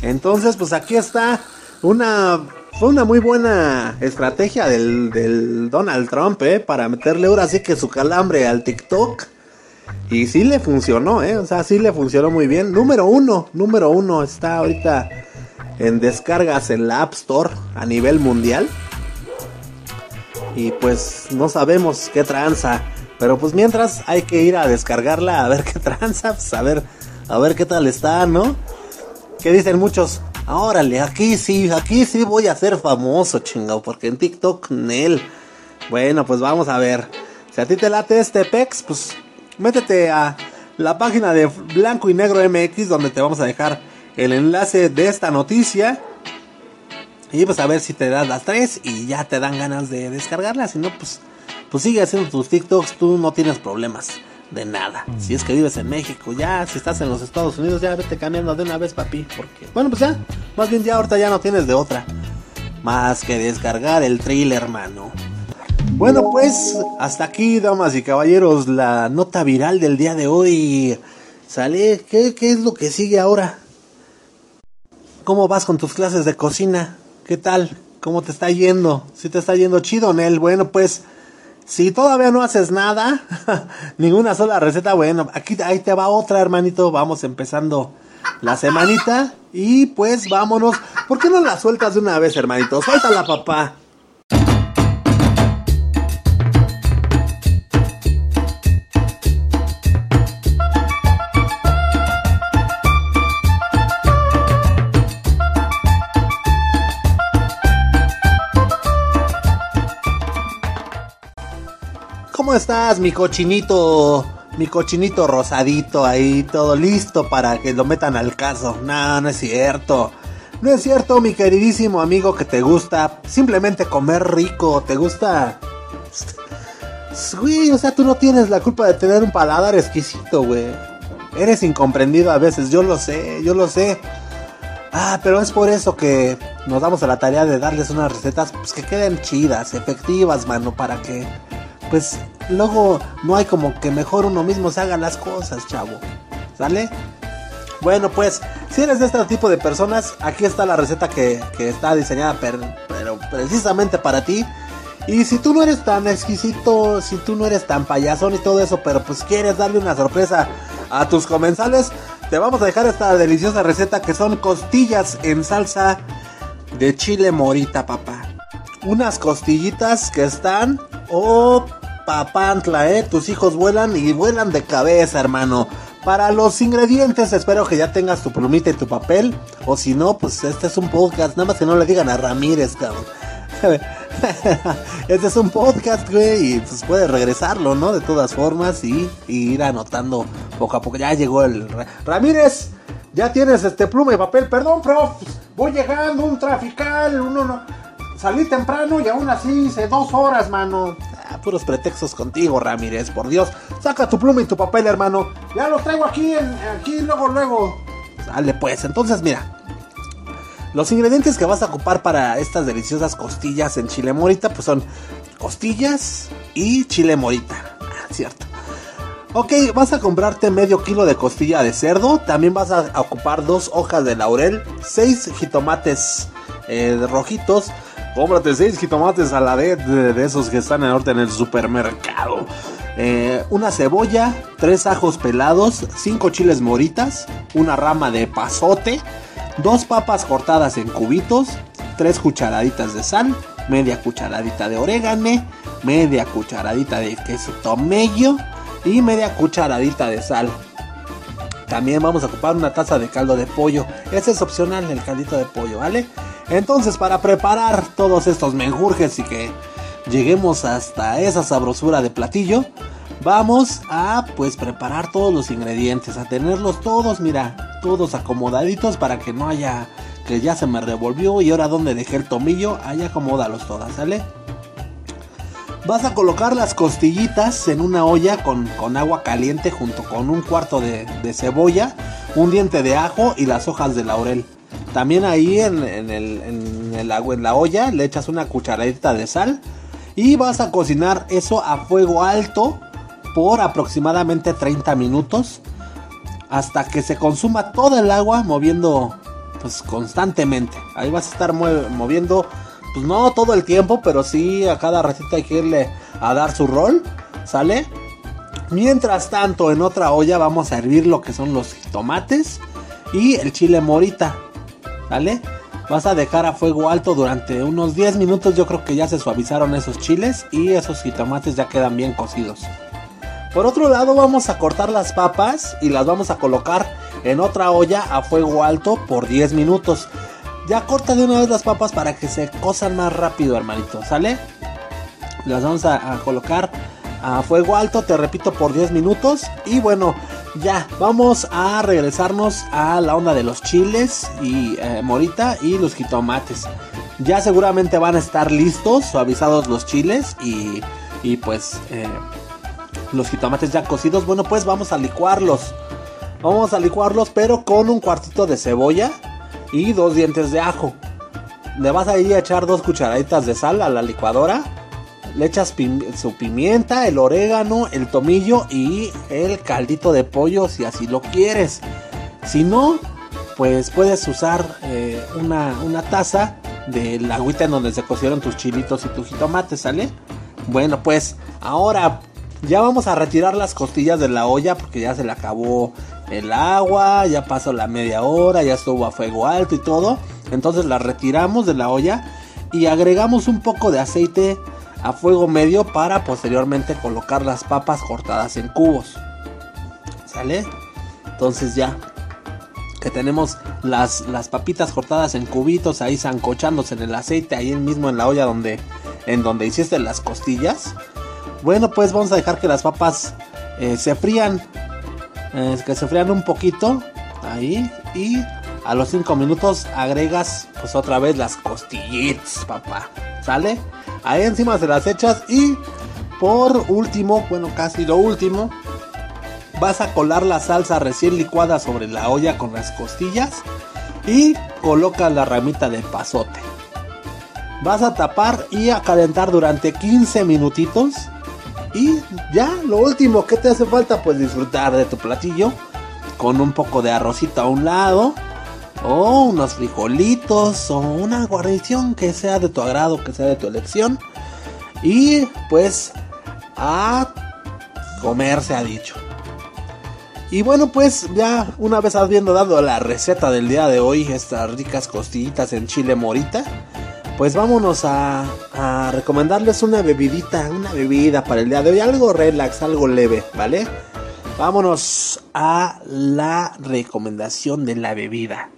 Entonces, pues aquí está una fue una muy buena estrategia del, del Donald Trump, ¿eh? Para meterle ahora sí que su calambre al TikTok. Y sí le funcionó, ¿eh? O sea, sí le funcionó muy bien. Número uno, número uno está ahorita en descargas en la App Store a nivel mundial. Y pues no sabemos qué tranza. Pero pues mientras hay que ir a descargarla a ver qué tranza, pues a ver, a ver qué tal está, ¿no? Que dicen muchos, órale, aquí sí, aquí sí voy a ser famoso, chingado, porque en TikTok, Nel. Bueno, pues vamos a ver. Si a ti te late este pex, pues métete a la página de Blanco y Negro MX, donde te vamos a dejar el enlace de esta noticia. Y pues a ver si te das las tres y ya te dan ganas de descargarla. Si no, pues, pues sigue haciendo tus TikToks, tú no tienes problemas de nada. Si es que vives en México, ya, si estás en los Estados Unidos, ya vete cambiando de una vez, papi. Porque, bueno, pues ya, más bien ya ahorita ya no tienes de otra. más que descargar el trailer, hermano. Bueno, pues hasta aquí, damas y caballeros, la nota viral del día de hoy. Sale, ¿qué, qué es lo que sigue ahora? ¿Cómo vas con tus clases de cocina? ¿Qué tal? ¿Cómo te está yendo? ¿Si te está yendo chido, Nel? Bueno, pues si todavía no haces nada, ninguna sola receta, bueno, aquí ahí te va otra, hermanito. Vamos empezando la semanita y pues vámonos. ¿Por qué no la sueltas de una vez, hermanito? Suéltala, papá. ¿Cómo estás, mi cochinito? Mi cochinito rosadito ahí, todo listo para que lo metan al caso. No, no es cierto. No es cierto, mi queridísimo amigo, que te gusta simplemente comer rico. Te gusta. Güey, o sea, tú no tienes la culpa de tener un paladar exquisito, güey. Eres incomprendido a veces, yo lo sé, yo lo sé. Ah, pero es por eso que nos damos a la tarea de darles unas recetas pues, que queden chidas, efectivas, mano, para que pues luego no hay como que mejor uno mismo se haga las cosas, chavo. ¿Sale? Bueno, pues, si eres de este tipo de personas, aquí está la receta que, está diseñada pero precisamente para ti. Y si tú no eres tan exquisito, si tú no eres tan payasón y todo eso, pero pues quieres darle una sorpresa a tus comensales, te vamos a dejar esta deliciosa receta que son costillas en salsa de chile morita, papá. Unas costillitas que están... Oh, papantla, eh. Tus hijos vuelan y vuelan de cabeza, hermano. Para los ingredientes, espero que ya tengas tu plumita y tu papel. O si no, pues este es un podcast. Nada más que no le digan a Ramírez, cabrón. este es un podcast, güey. Y pues puedes regresarlo, ¿no? De todas formas. Y, ir anotando poco a poco. Ya llegó el. Ramírez, ya tienes este pluma y papel. Perdón, prof. Voy llegando, un trafical. Uno no. Salí temprano y aún así hice dos horas, mano puros pretextos contigo, Ramírez, por Dios. Saca tu pluma y tu papel, hermano. Ya los traigo aquí, aquí, luego, luego. Dale, pues, entonces, mira. Los ingredientes que vas a ocupar para estas deliciosas costillas en chile morita, pues son costillas y chile morita. Ah, cierto. Ok, vas a comprarte medio kilo de costilla de cerdo. También vas a ocupar dos hojas de laurel, seis jitomates eh, rojitos, Cómprate 6 jitomates a la de, de, esos que están en en el supermercado. Eh, una cebolla, 3 ajos pelados, 5 chiles moritas, una rama de pasote, 2 papas cortadas en cubitos, 3 cucharaditas de sal, media cucharadita de orégano, media cucharadita de queso tomello y media cucharadita de sal. También vamos a ocupar una taza de caldo de pollo. Ese es opcional, el caldito de pollo, ¿vale? Entonces, para preparar todos estos menjurjes y que lleguemos hasta esa sabrosura de platillo, vamos a pues preparar todos los ingredientes, a tenerlos todos, mira, todos acomodaditos para que no haya que ya se me revolvió y ahora donde dejé el tomillo, ahí acomódalos todas, ¿sale? Vas a colocar las costillitas en una olla con, agua caliente junto con un cuarto de, de cebolla, un diente de ajo y las hojas de laurel. También ahí en, el, agua, en la olla le echas una cucharadita de sal y vas a cocinar eso a fuego alto por aproximadamente 30 minutos hasta que se consuma toda el agua moviendo pues constantemente. Ahí vas a estar moviendo pues no todo el tiempo, pero sí a cada ratito hay que irle a dar su rol, ¿sale? Mientras tanto, en otra olla vamos a hervir lo que son los tomates y el chile morita. ¿Vale? Vas a dejar a fuego alto durante unos 10 minutos. Yo creo que ya se suavizaron esos chiles y esos jitomates ya quedan bien cocidos. Por otro lado vamos a cortar las papas y las vamos a colocar en otra olla a fuego alto por 10 minutos. Ya corta de una vez las papas para que se cosan más rápido, hermanito, ¿sale? Las vamos a, a colocar a fuego alto, te repito, por 10 minutos. Y bueno, ya, vamos a regresarnos a la onda de los chiles y eh, morita y los jitomates. Ya seguramente van a estar listos, suavizados los chiles y, y pues eh, los jitomates ya cocidos. Bueno, pues vamos a licuarlos. Vamos a licuarlos, pero con un cuartito de cebolla y dos dientes de ajo. le vas a ir a echar dos cucharaditas de sal a la licuadora. Le echas su pimienta, el orégano, el tomillo y el caldito de pollo si así lo quieres. Si no, pues puedes usar eh, una, una taza de la agüita en donde se cocieron tus chilitos y tu jitomate, ¿sale? Bueno, pues ahora ya vamos a retirar las costillas de la olla porque ya se le acabó el agua, ya pasó la media hora, ya estuvo a fuego alto y todo. Entonces las retiramos de la olla y agregamos un poco de aceite a fuego medio para posteriormente colocar las papas cortadas en cubos. ¿Sale? Entonces ya que tenemos las, las papitas cortadas en cubitos ahí zancochándose en el aceite, ahí mismo en la olla donde, en donde hiciste las costillas. Bueno, pues vamos a dejar que las papas eh, se frían, eh, que se frían un poquito ahí y a los 5 minutos agregas pues otra vez las costillitas, papá. ¿Sale? Ahí encima se las echas y por último, bueno, casi lo último, vas a colar la salsa recién licuada sobre la olla con las costillas y colocas la ramita de pasote. Vas a tapar y a calentar durante 15 minutitos. Y ya, lo último que te hace falta, pues disfrutar de tu platillo con un poco de arrocito a un lado, o unos frijolitos, o una guarnición que sea de tu agrado, que sea de tu elección. Y pues a comer se ha dicho. Y bueno, pues ya una vez habiendo dado la receta del día de hoy, estas ricas costillitas en chile morita, pues vámonos a, a, recomendarles una bebidita, una bebida para el día de hoy, algo relax, algo leve, ¿vale? Vámonos a la recomendación de la bebida.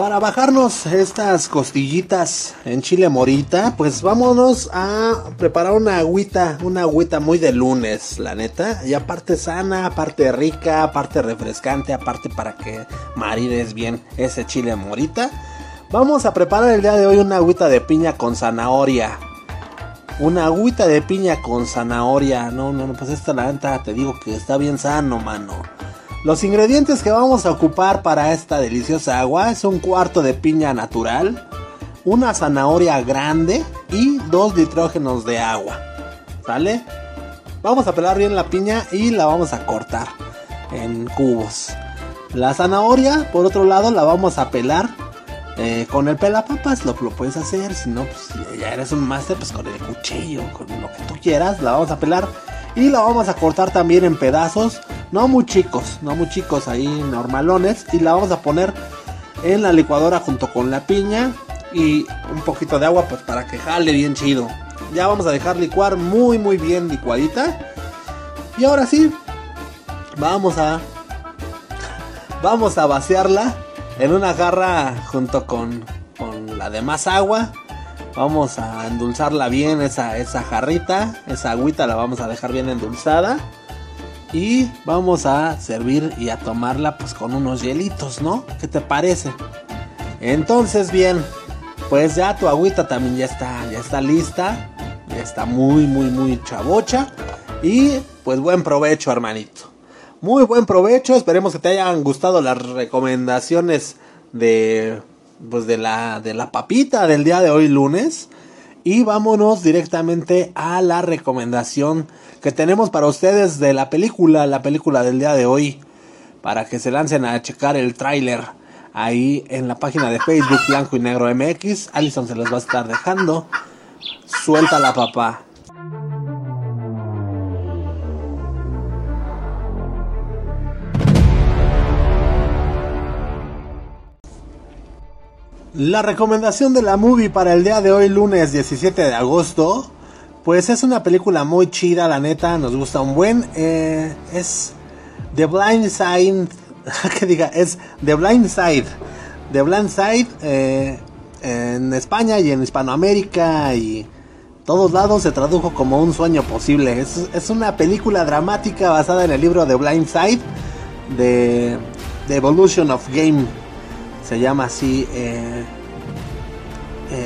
Para bajarnos estas costillitas en chile morita, pues vámonos a preparar una agüita, una agüita muy de lunes, la neta. Y aparte sana, aparte rica, aparte refrescante, aparte para que marides bien ese chile morita. Vamos a preparar el día de hoy una agüita de piña con zanahoria. Una agüita de piña con zanahoria. No, no, no, pues esta la neta te digo que está bien sano, mano. Los ingredientes que vamos a ocupar para esta deliciosa agua es un cuarto de piña natural, una zanahoria grande y dos nitrógenos de agua. ¿Sale? Vamos a pelar bien la piña y la vamos a cortar en cubos. La zanahoria, por otro lado, la vamos a pelar eh, con el pelapapas. Lo, lo puedes hacer, si no, pues ya eres un máster, pues con el cuchillo, con lo que tú quieras, la vamos a pelar y la vamos a cortar también en pedazos, no muy chicos, no muy chicos ahí normalones. Y la vamos a poner en la licuadora junto con la piña y un poquito de agua pues para que jale bien chido. Ya vamos a dejar licuar muy muy bien licuadita. Y ahora sí, vamos a vamos a vaciarla en una jarra junto con, con la demás agua Vamos a endulzarla bien esa, esa jarrita. Esa agüita la vamos a dejar bien endulzada. Y vamos a servir y a tomarla pues con unos hielitos, ¿no? ¿Qué te parece? Entonces bien, pues ya tu agüita también ya está, ya está lista. Ya está muy, muy, muy chavocha. Y pues buen provecho, hermanito. Muy buen provecho. Esperemos que te hayan gustado las recomendaciones de pues de la, de la papita del día de hoy lunes. Y vámonos directamente a la recomendación que tenemos para ustedes de la película, la película del día de hoy. Para que se lancen a checar el tráiler ahí en la página de Facebook Blanco y Negro MX. Alison se los va a estar dejando. Suelta la papá. La recomendación de la movie para el día de hoy, lunes 17 de agosto, pues es una película muy chida, la neta, nos gusta un buen. Eh, es The Blind Side, que diga, es The Blind Side. The Blind Side eh, en España y en Hispanoamérica y todos lados se tradujo como un sueño posible. Es, es una película dramática basada en el libro The Blind Side de The Evolution of Game se llama así eh,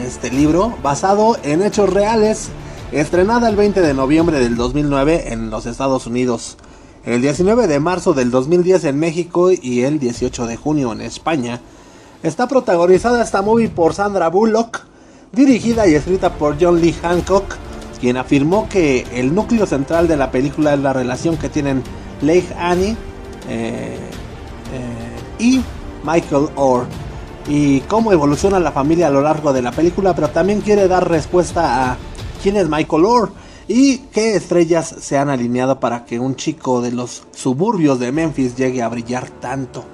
este libro, basado en hechos reales, estrenada el 20 de noviembre del 2009 en los Estados Unidos. el 19 de marzo del 2010 en México y el 18 de junio en España. Está protagonizada esta movie por Sandra Bullock, dirigida y escrita por John Lee Hancock, quien afirmó que el núcleo central de la película es la relación que tienen Leigh Annie eh, eh, y Michael Orr y cómo evoluciona la familia a lo largo de la película, pero también quiere dar respuesta a quién es Michael Orr y qué estrellas se han alineado para que un chico de los suburbios de Memphis llegue a brillar tanto.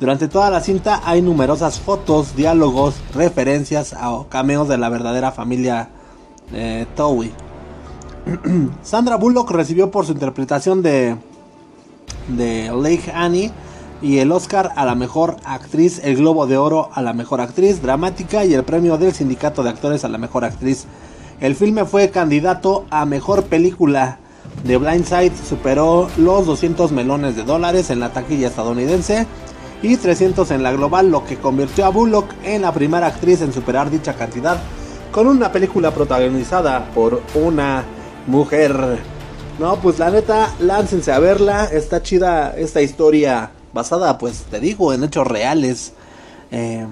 Durante toda la cinta hay numerosas fotos, diálogos, referencias a cameos de la verdadera familia eh, Towie. Sandra Bullock recibió por su interpretación de, de Lake Annie y el Oscar a la mejor actriz, el Globo de Oro a la mejor actriz dramática y el premio del Sindicato de Actores a la mejor actriz. El filme fue candidato a mejor película. The Blind Side superó los 200 melones de dólares en la taquilla estadounidense y 300 en la global, lo que convirtió a Bullock en la primera actriz en superar dicha cantidad con una película protagonizada por una mujer. No, pues la neta, láncense a verla, está chida esta historia basada, pues te digo, en hechos reales, eh,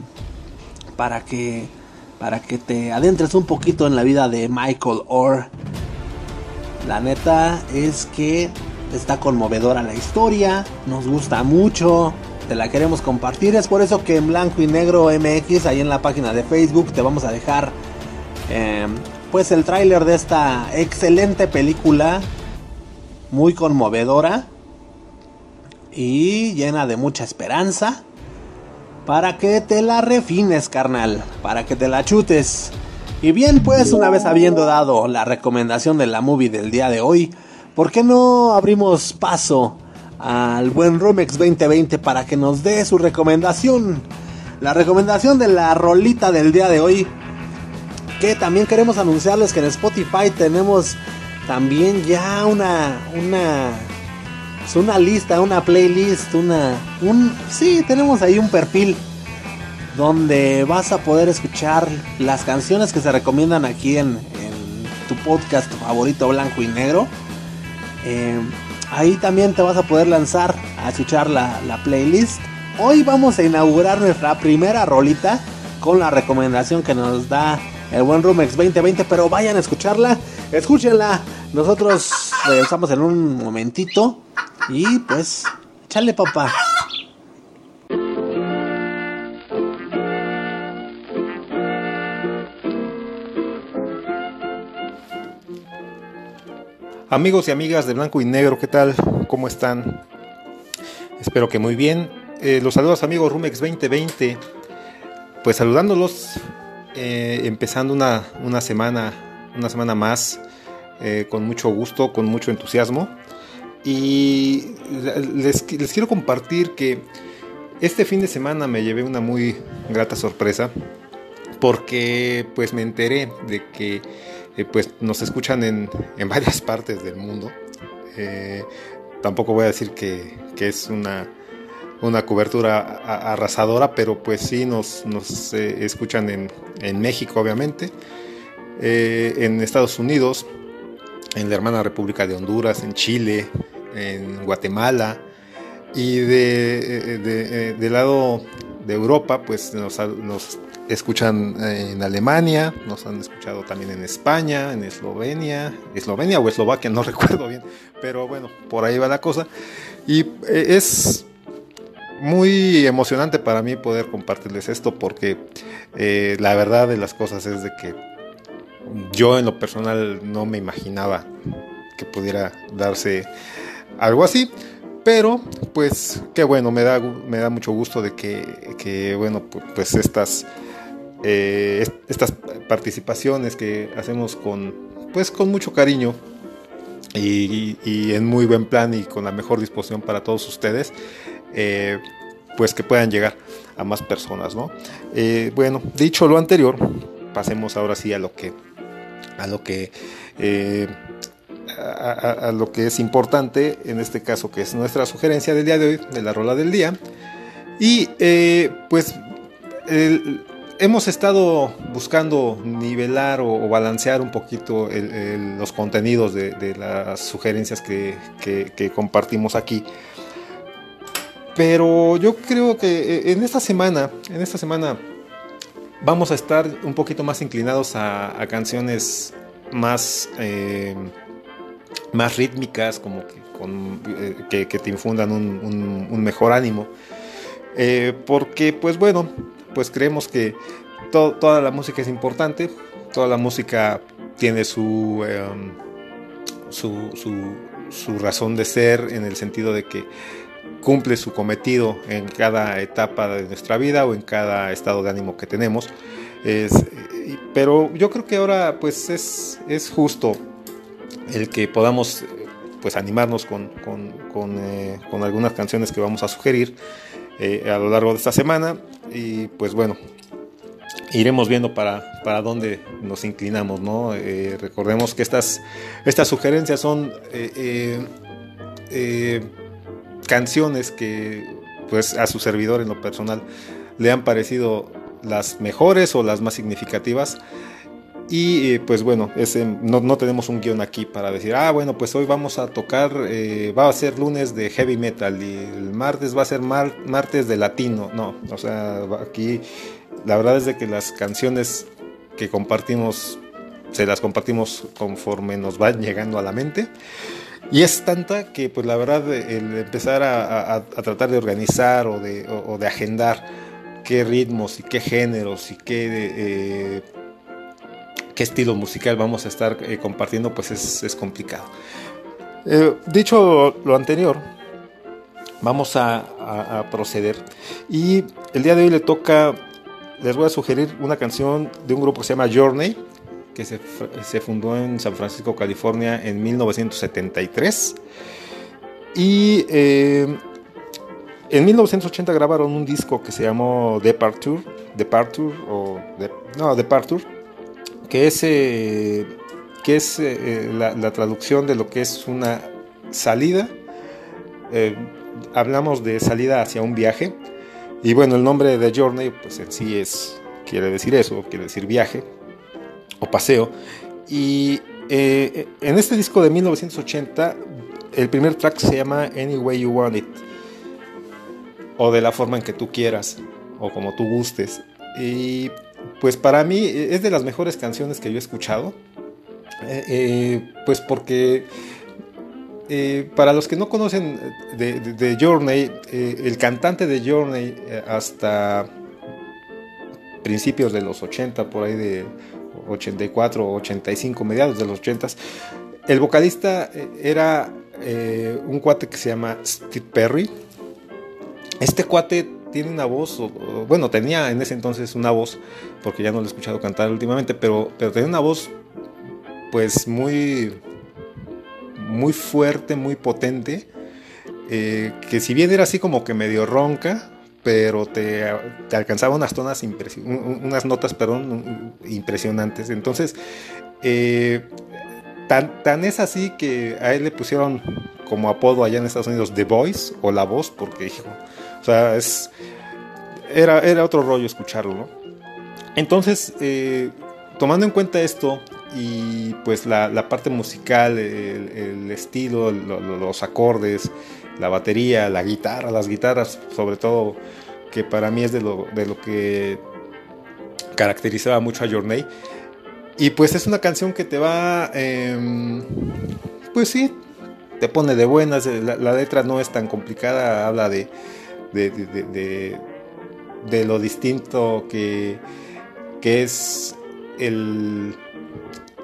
para que para que te adentres un poquito en la vida de Michael Orr. La neta es que está conmovedora la historia, nos gusta mucho, te la queremos compartir. Es por eso que en blanco y negro MX, ahí en la página de Facebook, te vamos a dejar eh, pues el tráiler de esta excelente película, muy conmovedora y llena de mucha esperanza. Para que te la refines, carnal. Para que te la chutes. Y bien, pues una vez habiendo dado la recomendación de la movie del día de hoy, ¿por qué no abrimos paso al buen Romex 2020 para que nos dé su recomendación? La recomendación de la rolita del día de hoy. Que también queremos anunciarles que en Spotify tenemos también ya una, una una lista, una playlist, una un sí, tenemos ahí un perfil donde vas a poder escuchar las canciones que se recomiendan aquí en, tu podcast favorito blanco y negro. Eh, ahí también te vas a poder lanzar a escuchar la, la playlist. Hoy vamos a inaugurar nuestra primera rolita con la recomendación que nos da el buen Rumex 2020, pero vayan a escucharla, escúchenla. Nosotros regresamos en un momentito y pues, chale papá. Amigos y amigas de Blanco y Negro, ¿qué tal? ¿Cómo están? Espero que muy bien. Eh, los saludos amigos Rumex 2020. Pues saludándolos, eh, empezando una, una, semana, una semana más, eh, con mucho gusto, con mucho entusiasmo. Y les, quiero compartir que este fin de semana me llevé una muy grata sorpresa porque pues me enteré de que eh, pues nos escuchan en, varias partes del mundo. Eh, tampoco voy a decir que, es una, una cobertura arrasadora, pero pues sí nos, nos eh, escuchan en, en, México obviamente, en Estados Unidos, en la hermana República de Honduras, en Chile, en Guatemala y de, de, del lado de Europa pues nos, escuchan en Alemania, nos han escuchado también en España, en Eslovenia, Eslovenia o Eslovaquia, no recuerdo bien, pero bueno, por ahí va la cosa. Y eh, es muy emocionante para mí poder compartirles esto porque eh, la verdad de las cosas es de que yo en lo personal no me imaginaba que pudiera darse algo así. Pero, pues, qué bueno, me da, me da mucho gusto de que, bueno, pues estas, eh, estas participaciones que hacemos con, pues, con mucho cariño y, en muy buen plan y con la mejor disposición para todos ustedes, eh, pues que puedan llegar a más personas, ¿no? Eh, bueno, dicho lo anterior, pasemos ahora sí a lo que, a lo que a, lo que es importante, en este caso que es nuestra sugerencia del día de hoy, de la rola del día. Y eh, pues hemos estado buscando nivelar o, balancear un poquito los contenidos de, las sugerencias que, compartimos aquí. Pero yo creo que eh, en esta semana, en esta semana vamos a estar un poquito más inclinados a, canciones más, eh, más rítmicas, como que, que, te infundan un, mejor ánimo. porque, pues bueno, pues creemos que toda la música es importante, toda la música tiene su, em, su, su, razón de ser en el sentido de que cumple su cometido en cada etapa de nuestra vida o en cada estado de ánimo que tenemos. pero yo creo que ahora pues es, es justo el que podamos pues animarnos con, con, eh, con algunas canciones que vamos a sugerir eh, a lo largo de esta semana y pues bueno, iremos viendo para, para dónde nos inclinamos, ¿no? Eh, recordemos que estas, estas sugerencias son eh, canciones que pues a su servidor en lo personal le han parecido las mejores o las más significativas y eh, pues bueno, ese, no, no, tenemos un guion aquí para decir, ah, bueno, pues hoy vamos a tocar, eh, va a ser lunes de heavy metal y el martes va a ser martes de latino. No, o sea, aquí la verdad es de que las canciones que compartimos, se las compartimos conforme nos van llegando a la mente. Y es tanta que pues la verdad el empezar a, tratar de organizar o de, o, de, agendar qué ritmos y qué géneros y qué... Eh, qué estilo musical vamos a estar eh, compartiendo, pues es, complicado. Eh, dicho lo anterior, vamos a, proceder. Y el día de hoy le toca, les voy a sugerir una canción de un grupo que se llama Journey, que se, fundó en San Francisco, California en 1973. Y eh, en 1980 grabaron un disco que se llamó Departure, Departure o no, Departure que es, eh, que es eh, la, traducción de lo que es una salida. Eh, hablamos de salida hacia un viaje. Y bueno, el nombre de Journey, pues en sí es, quiere decir eso, quiere decir viaje o paseo. Y en este disco de 1980, el primer track se llama Any Way You Want It. O de la forma en que tú quieras, o como tú gustes. Y pues para mí es de las mejores canciones que yo he escuchado. Eh, eh, pues porque eh, para los que no conocen de, Journey, el cantante de Journey hasta principios de los 80, por ahí de 84 o 85, mediados de los 80, el vocalista era un cuate que se llama Steve Perry. Este cuate tiene una voz, bueno, tenía en ese entonces una voz, porque ya no lo he escuchado cantar últimamente, pero, pero tenía una voz pues muy, muy fuerte, muy potente, eh, que si bien era así como que medio ronca, pero te, alcanzaba unas tonas, unas notas, perdón, impresionantes. Entonces, eh, tan, tan es así que a él le pusieron como apodo allá en Estados Unidos The Voice o La Voz, porque dijo, o sea, es, era, era otro rollo escucharlo, ¿no? Entonces, eh, tomando en cuenta esto y pues la, parte musical, el, estilo, los acordes, la batería, la guitarra, las guitarras, sobre todo, que para mí es de lo, de lo que caracterizaba mucho a Journey. Y pues es una canción que te va, em, pues sí, te pone de buenas, la letra no es tan complicada, habla de de, lo distinto que, que es el,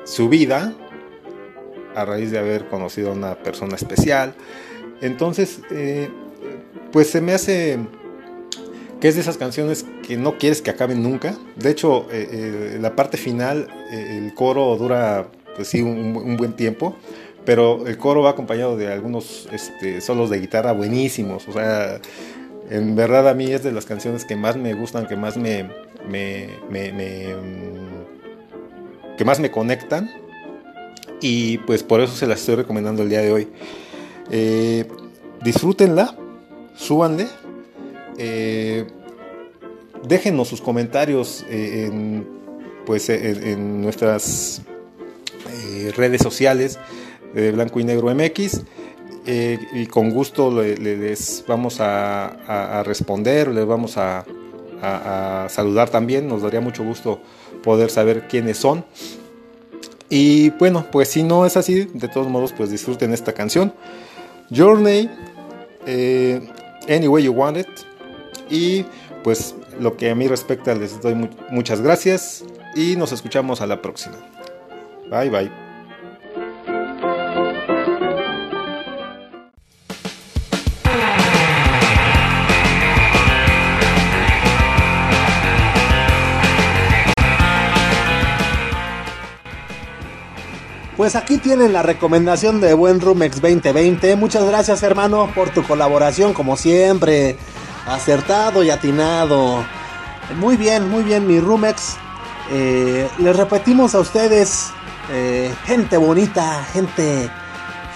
su vida a raíz de haber conocido a una persona especial. Entonces, eh, pues se me hace que es de esas canciones que no quieres que acaben nunca. De hecho, eh, eh, la parte final, el coro dura, pues sí, un, buen tiempo, pero el coro va acompañado de algunos este, solos de guitarra buenísimos. O sea, en verdad a mí es de las canciones que más me gustan, que más me, que más me conectan. Y pues por eso se las estoy recomendando el día de hoy. Eh, disfrútenla, súbanle. Eh, déjenos sus comentarios eh, en, pues, en, nuestras redes sociales de Blanco y Negro MX. Y con gusto les vamos a, responder, les vamos a, saludar también. Nos daría mucho gusto poder saber quiénes son. Y bueno, pues si no es así, de todos modos, pues disfruten esta canción. Journey, eh, Any Way You Want It. Y pues lo que a mí respecta, les doy muchas gracias y nos escuchamos a la próxima. Bye bye. Pues aquí tienen la recomendación de Buen Rumex 2020. Muchas gracias hermano por tu colaboración como siempre. Acertado y atinado. Muy bien, muy bien mi Rumex. Eh, les repetimos a ustedes, eh, gente bonita, gente,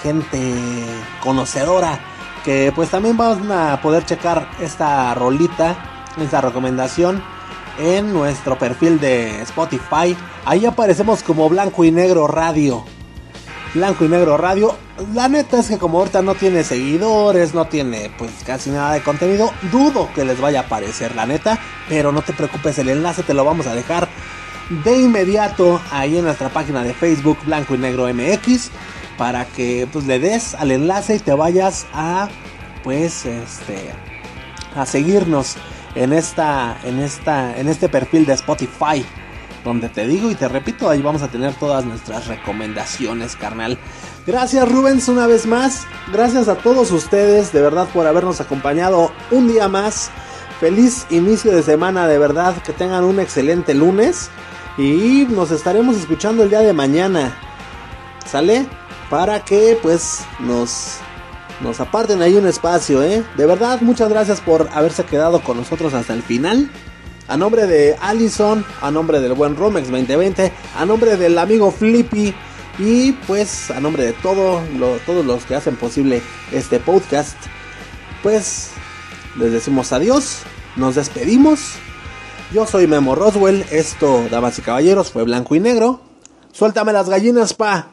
gente conocedora, que pues también van a poder checar esta rolita, esta recomendación en nuestro perfil de Spotify. Ahí aparecemos como Blanco y Negro Radio. Blanco y Negro Radio. La neta es que como ahorita no tiene seguidores, no tiene pues casi nada de contenido, dudo que les vaya a aparecer la neta, pero no te preocupes, el enlace te lo vamos a dejar de inmediato ahí en nuestra página de Facebook Blanco y Negro MX para que pues le des al enlace y te vayas a pues este a seguirnos en esta en esta en este perfil de Spotify donde te digo y te repito, ahí vamos a tener todas nuestras recomendaciones, carnal. Gracias Rubens una vez más. Gracias a todos ustedes de verdad por habernos acompañado un día más. Feliz inicio de semana, de verdad que tengan un excelente lunes y nos estaremos escuchando el día de mañana. ¿Sale? Para que pues nos nos aparten ahí un espacio, ¿eh? De verdad, muchas gracias por haberse quedado con nosotros hasta el final. A nombre de Allison, a nombre del buen Romex 2020, a nombre del amigo Flippy y pues a nombre de todo, todos los que hacen posible este podcast, pues les decimos adiós, nos despedimos. Yo soy Memo Roswell, esto, damas y caballeros, fue blanco y negro. Suéltame las gallinas, pa.